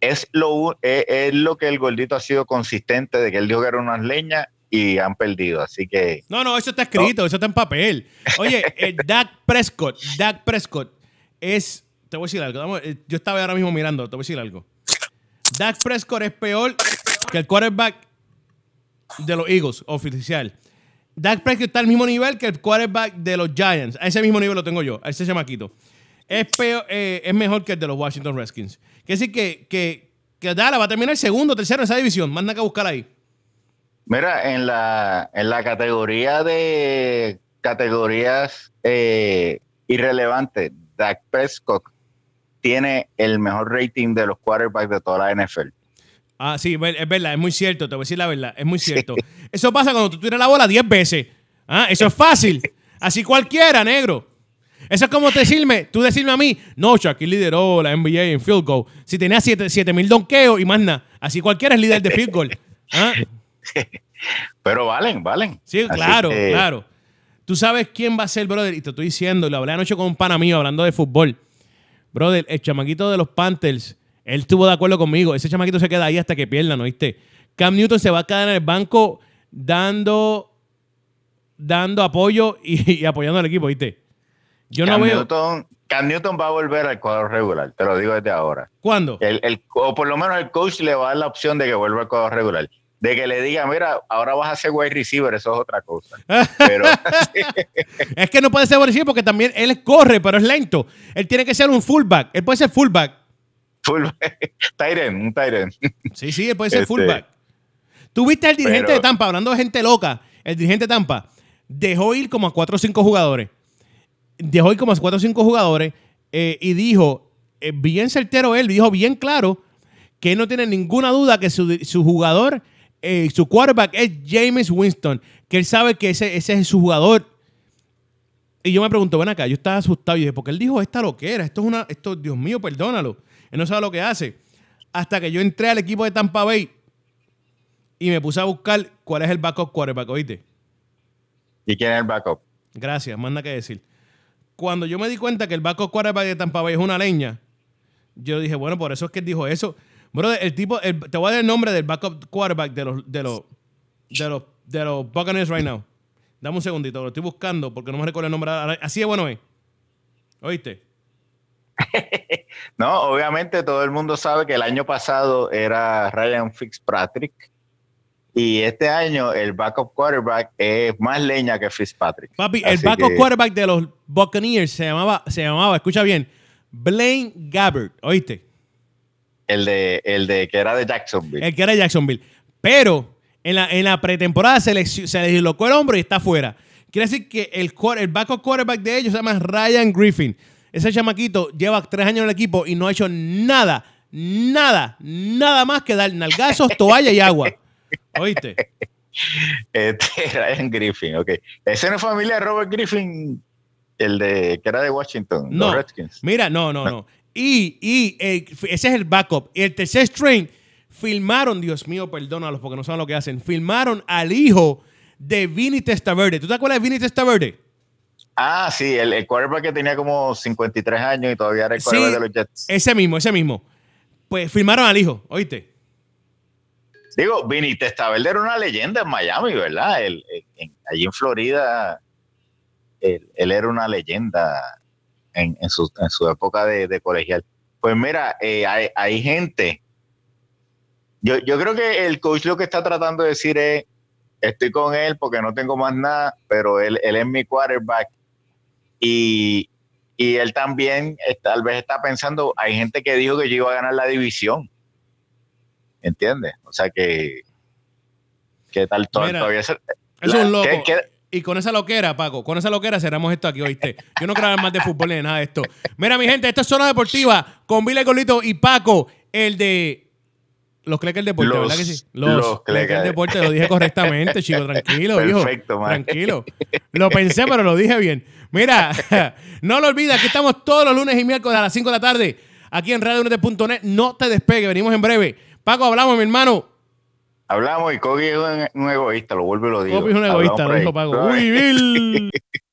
es lo, es, es lo que el gordito ha sido consistente de que él dijo que era unas leñas y han perdido. Así que. No, no, eso está escrito, eso está en papel. Oye, eh, Dak Prescott, Dak Prescott es. Te voy a decir algo. eh, yo estaba ahora mismo mirando, te voy a decir algo. Dak Prescott es peor que el quarterback de los Eagles, oficial. Dak Prescott está al mismo nivel que el quarterback de los Giants. A ese mismo nivel lo tengo yo, a ese chamaquito. Es, peor, eh, es mejor que el de los Washington Redskins. Quiere decir que, que, que Dallas va a terminar segundo, tercero en esa división. Manda que buscar ahí. Mira, en la, en la categoría de categorías eh, irrelevantes, Dak Prescott tiene el mejor rating de los quarterbacks de toda la NFL. Ah, sí, es verdad, es muy cierto, te voy a decir la verdad, es muy cierto. Eso pasa cuando tú tiras la bola 10 veces. Ah, eso es fácil. Así cualquiera, negro. Eso es como decirme, tú decirme a mí, no, Shaquille lideró la NBA en field goal. Si tenía 7 mil donkeos y más nada. Así cualquiera es líder de field goal. ¿Ah? Pero valen, valen. Sí, claro, claro. Tú sabes quién va a ser, brother, y te estoy diciendo, lo hablé anoche con un pana mío hablando de fútbol. Brother, el chamaquito de los Panthers, él estuvo de acuerdo conmigo. Ese chamaquito se queda ahí hasta que pierdan, ¿no viste? Cam Newton se va a quedar en el banco dando, dando apoyo y, apoyando al equipo, ¿viste? Yo Cam no veo. Newton, Cam Newton va a volver al cuadro regular, te lo digo desde ahora. ¿Cuándo? El, o por lo menos el coach le va a dar la opción de que vuelva al cuadro regular de que le diga, mira, ahora vas a ser wide receiver, eso es otra cosa. Pero, es que no puede ser wide receiver porque también él corre, pero es lento. Él tiene que ser un fullback. Él puede ser fullback. Fullback. Tyren, un Tyren. Sí, sí, él puede ser este, fullback. Tú viste al dirigente de Tampa, hablando de gente loca, el dirigente de Tampa dejó ir como a cuatro o cinco jugadores. Dejó ir como cuatro o cinco jugadores eh, y dijo, eh, bien certero él, dijo bien claro que no tiene ninguna duda que su, su jugador eh, su quarterback es James Winston, que él sabe que ese, ese es su jugador. Y yo me pregunto, ven acá, yo estaba asustado y dije, porque él dijo esta loquera, esto es una, esto, Dios mío, perdónalo. Él no sabe lo que hace. Hasta que yo entré al equipo de Tampa Bay y me puse a buscar cuál es el backup quarterback, ¿oíste? ¿Y quién es el backup? Gracias, manda que decir. Cuando yo me di cuenta que el backup quarterback de Tampa Bay es una leña, yo dije, bueno, por eso es que dijo eso. Bro, el tipo, te voy a dar el nombre del backup quarterback de los, de los, de los, Buccaneers right now. Dame un segundito, lo estoy buscando porque no me recuerdo el nombre. Así de bueno es. ¿Oíste? no, obviamente todo el mundo sabe que el año pasado era Ryan Fitzpatrick y este año el backup quarterback es más leña que Fitzpatrick. Papi, el backup quarterback de los Buccaneers se llamaba, se llamaba, escucha bien, Blaine Gabbert, ¿oíste? El de, el de que era de Jacksonville. El que era de Jacksonville. Pero en la, en la pretemporada se le, se dislocó el hombro y está fuera. Quiere decir que el, el backup quarterback de ellos se llama Ryan Griffin. Ese chamaquito lleva tres años en el equipo y no ha hecho nada, nada, nada más que dar nalgazos, toalla y agua. ¿Oíste? Este, Ryan Griffin, ok. Ese no es familia de Robert Griffin, el de que era de Washington, no, los Redskins. Mira, no, no, no. Y, y eh, ese es el backup. Y el tercer string, filmaron, Dios mío, perdónalos porque no saben lo que hacen, filmaron al hijo de Vinny Testaverde. ¿Tú te acuerdas de Vinny Testaverde? Ah, sí, el, el quarterback que tenía como 53 años y todavía era el quarterback de los Jets. Ese mismo, ese mismo. Pues filmaron al hijo, ¿oíste? Digo, Vinny Testaverde era una leyenda en Miami, ¿verdad? allí en Florida, él, era una leyenda en, su, época de, colegial. Pues mira, eh, hay, gente. Yo, creo que el coach lo que está tratando de decir es, estoy con él porque no tengo más nada, pero él, él es mi quarterback. Y, él también tal vez está pensando, hay gente que dijo que yo iba a ganar la división. ¿Entiendes? O sea que, que tal todavía... es un loco. Y con esa loquera, Paco, con esa loquera cerramos esto aquí, ¿oíste? Yo no quiero hablar más de fútbol ni de nada de esto. Mira, mi gente, esto es Zona Deportiva con Vila Golito y Paco, el de... Los Cleckers Deporte, ¿verdad que sí? Los, los Cleckers Deporte, lo dije correctamente, chico, tranquilo, Perfecto, hijo. Tranquilo. Lo pensé, pero lo dije bien. Mira, no lo olvides, aquí estamos todos los lunes y miércoles a las 5 de la tarde, aquí en Radio.net. No te despegue, venimos en breve. Paco, hablamos, mi hermano. Hablamos y Kogi es un, egoísta, lo vuelvo y lo digo. Kogi es un egoísta, lo dijo Paco. Uy, Bill.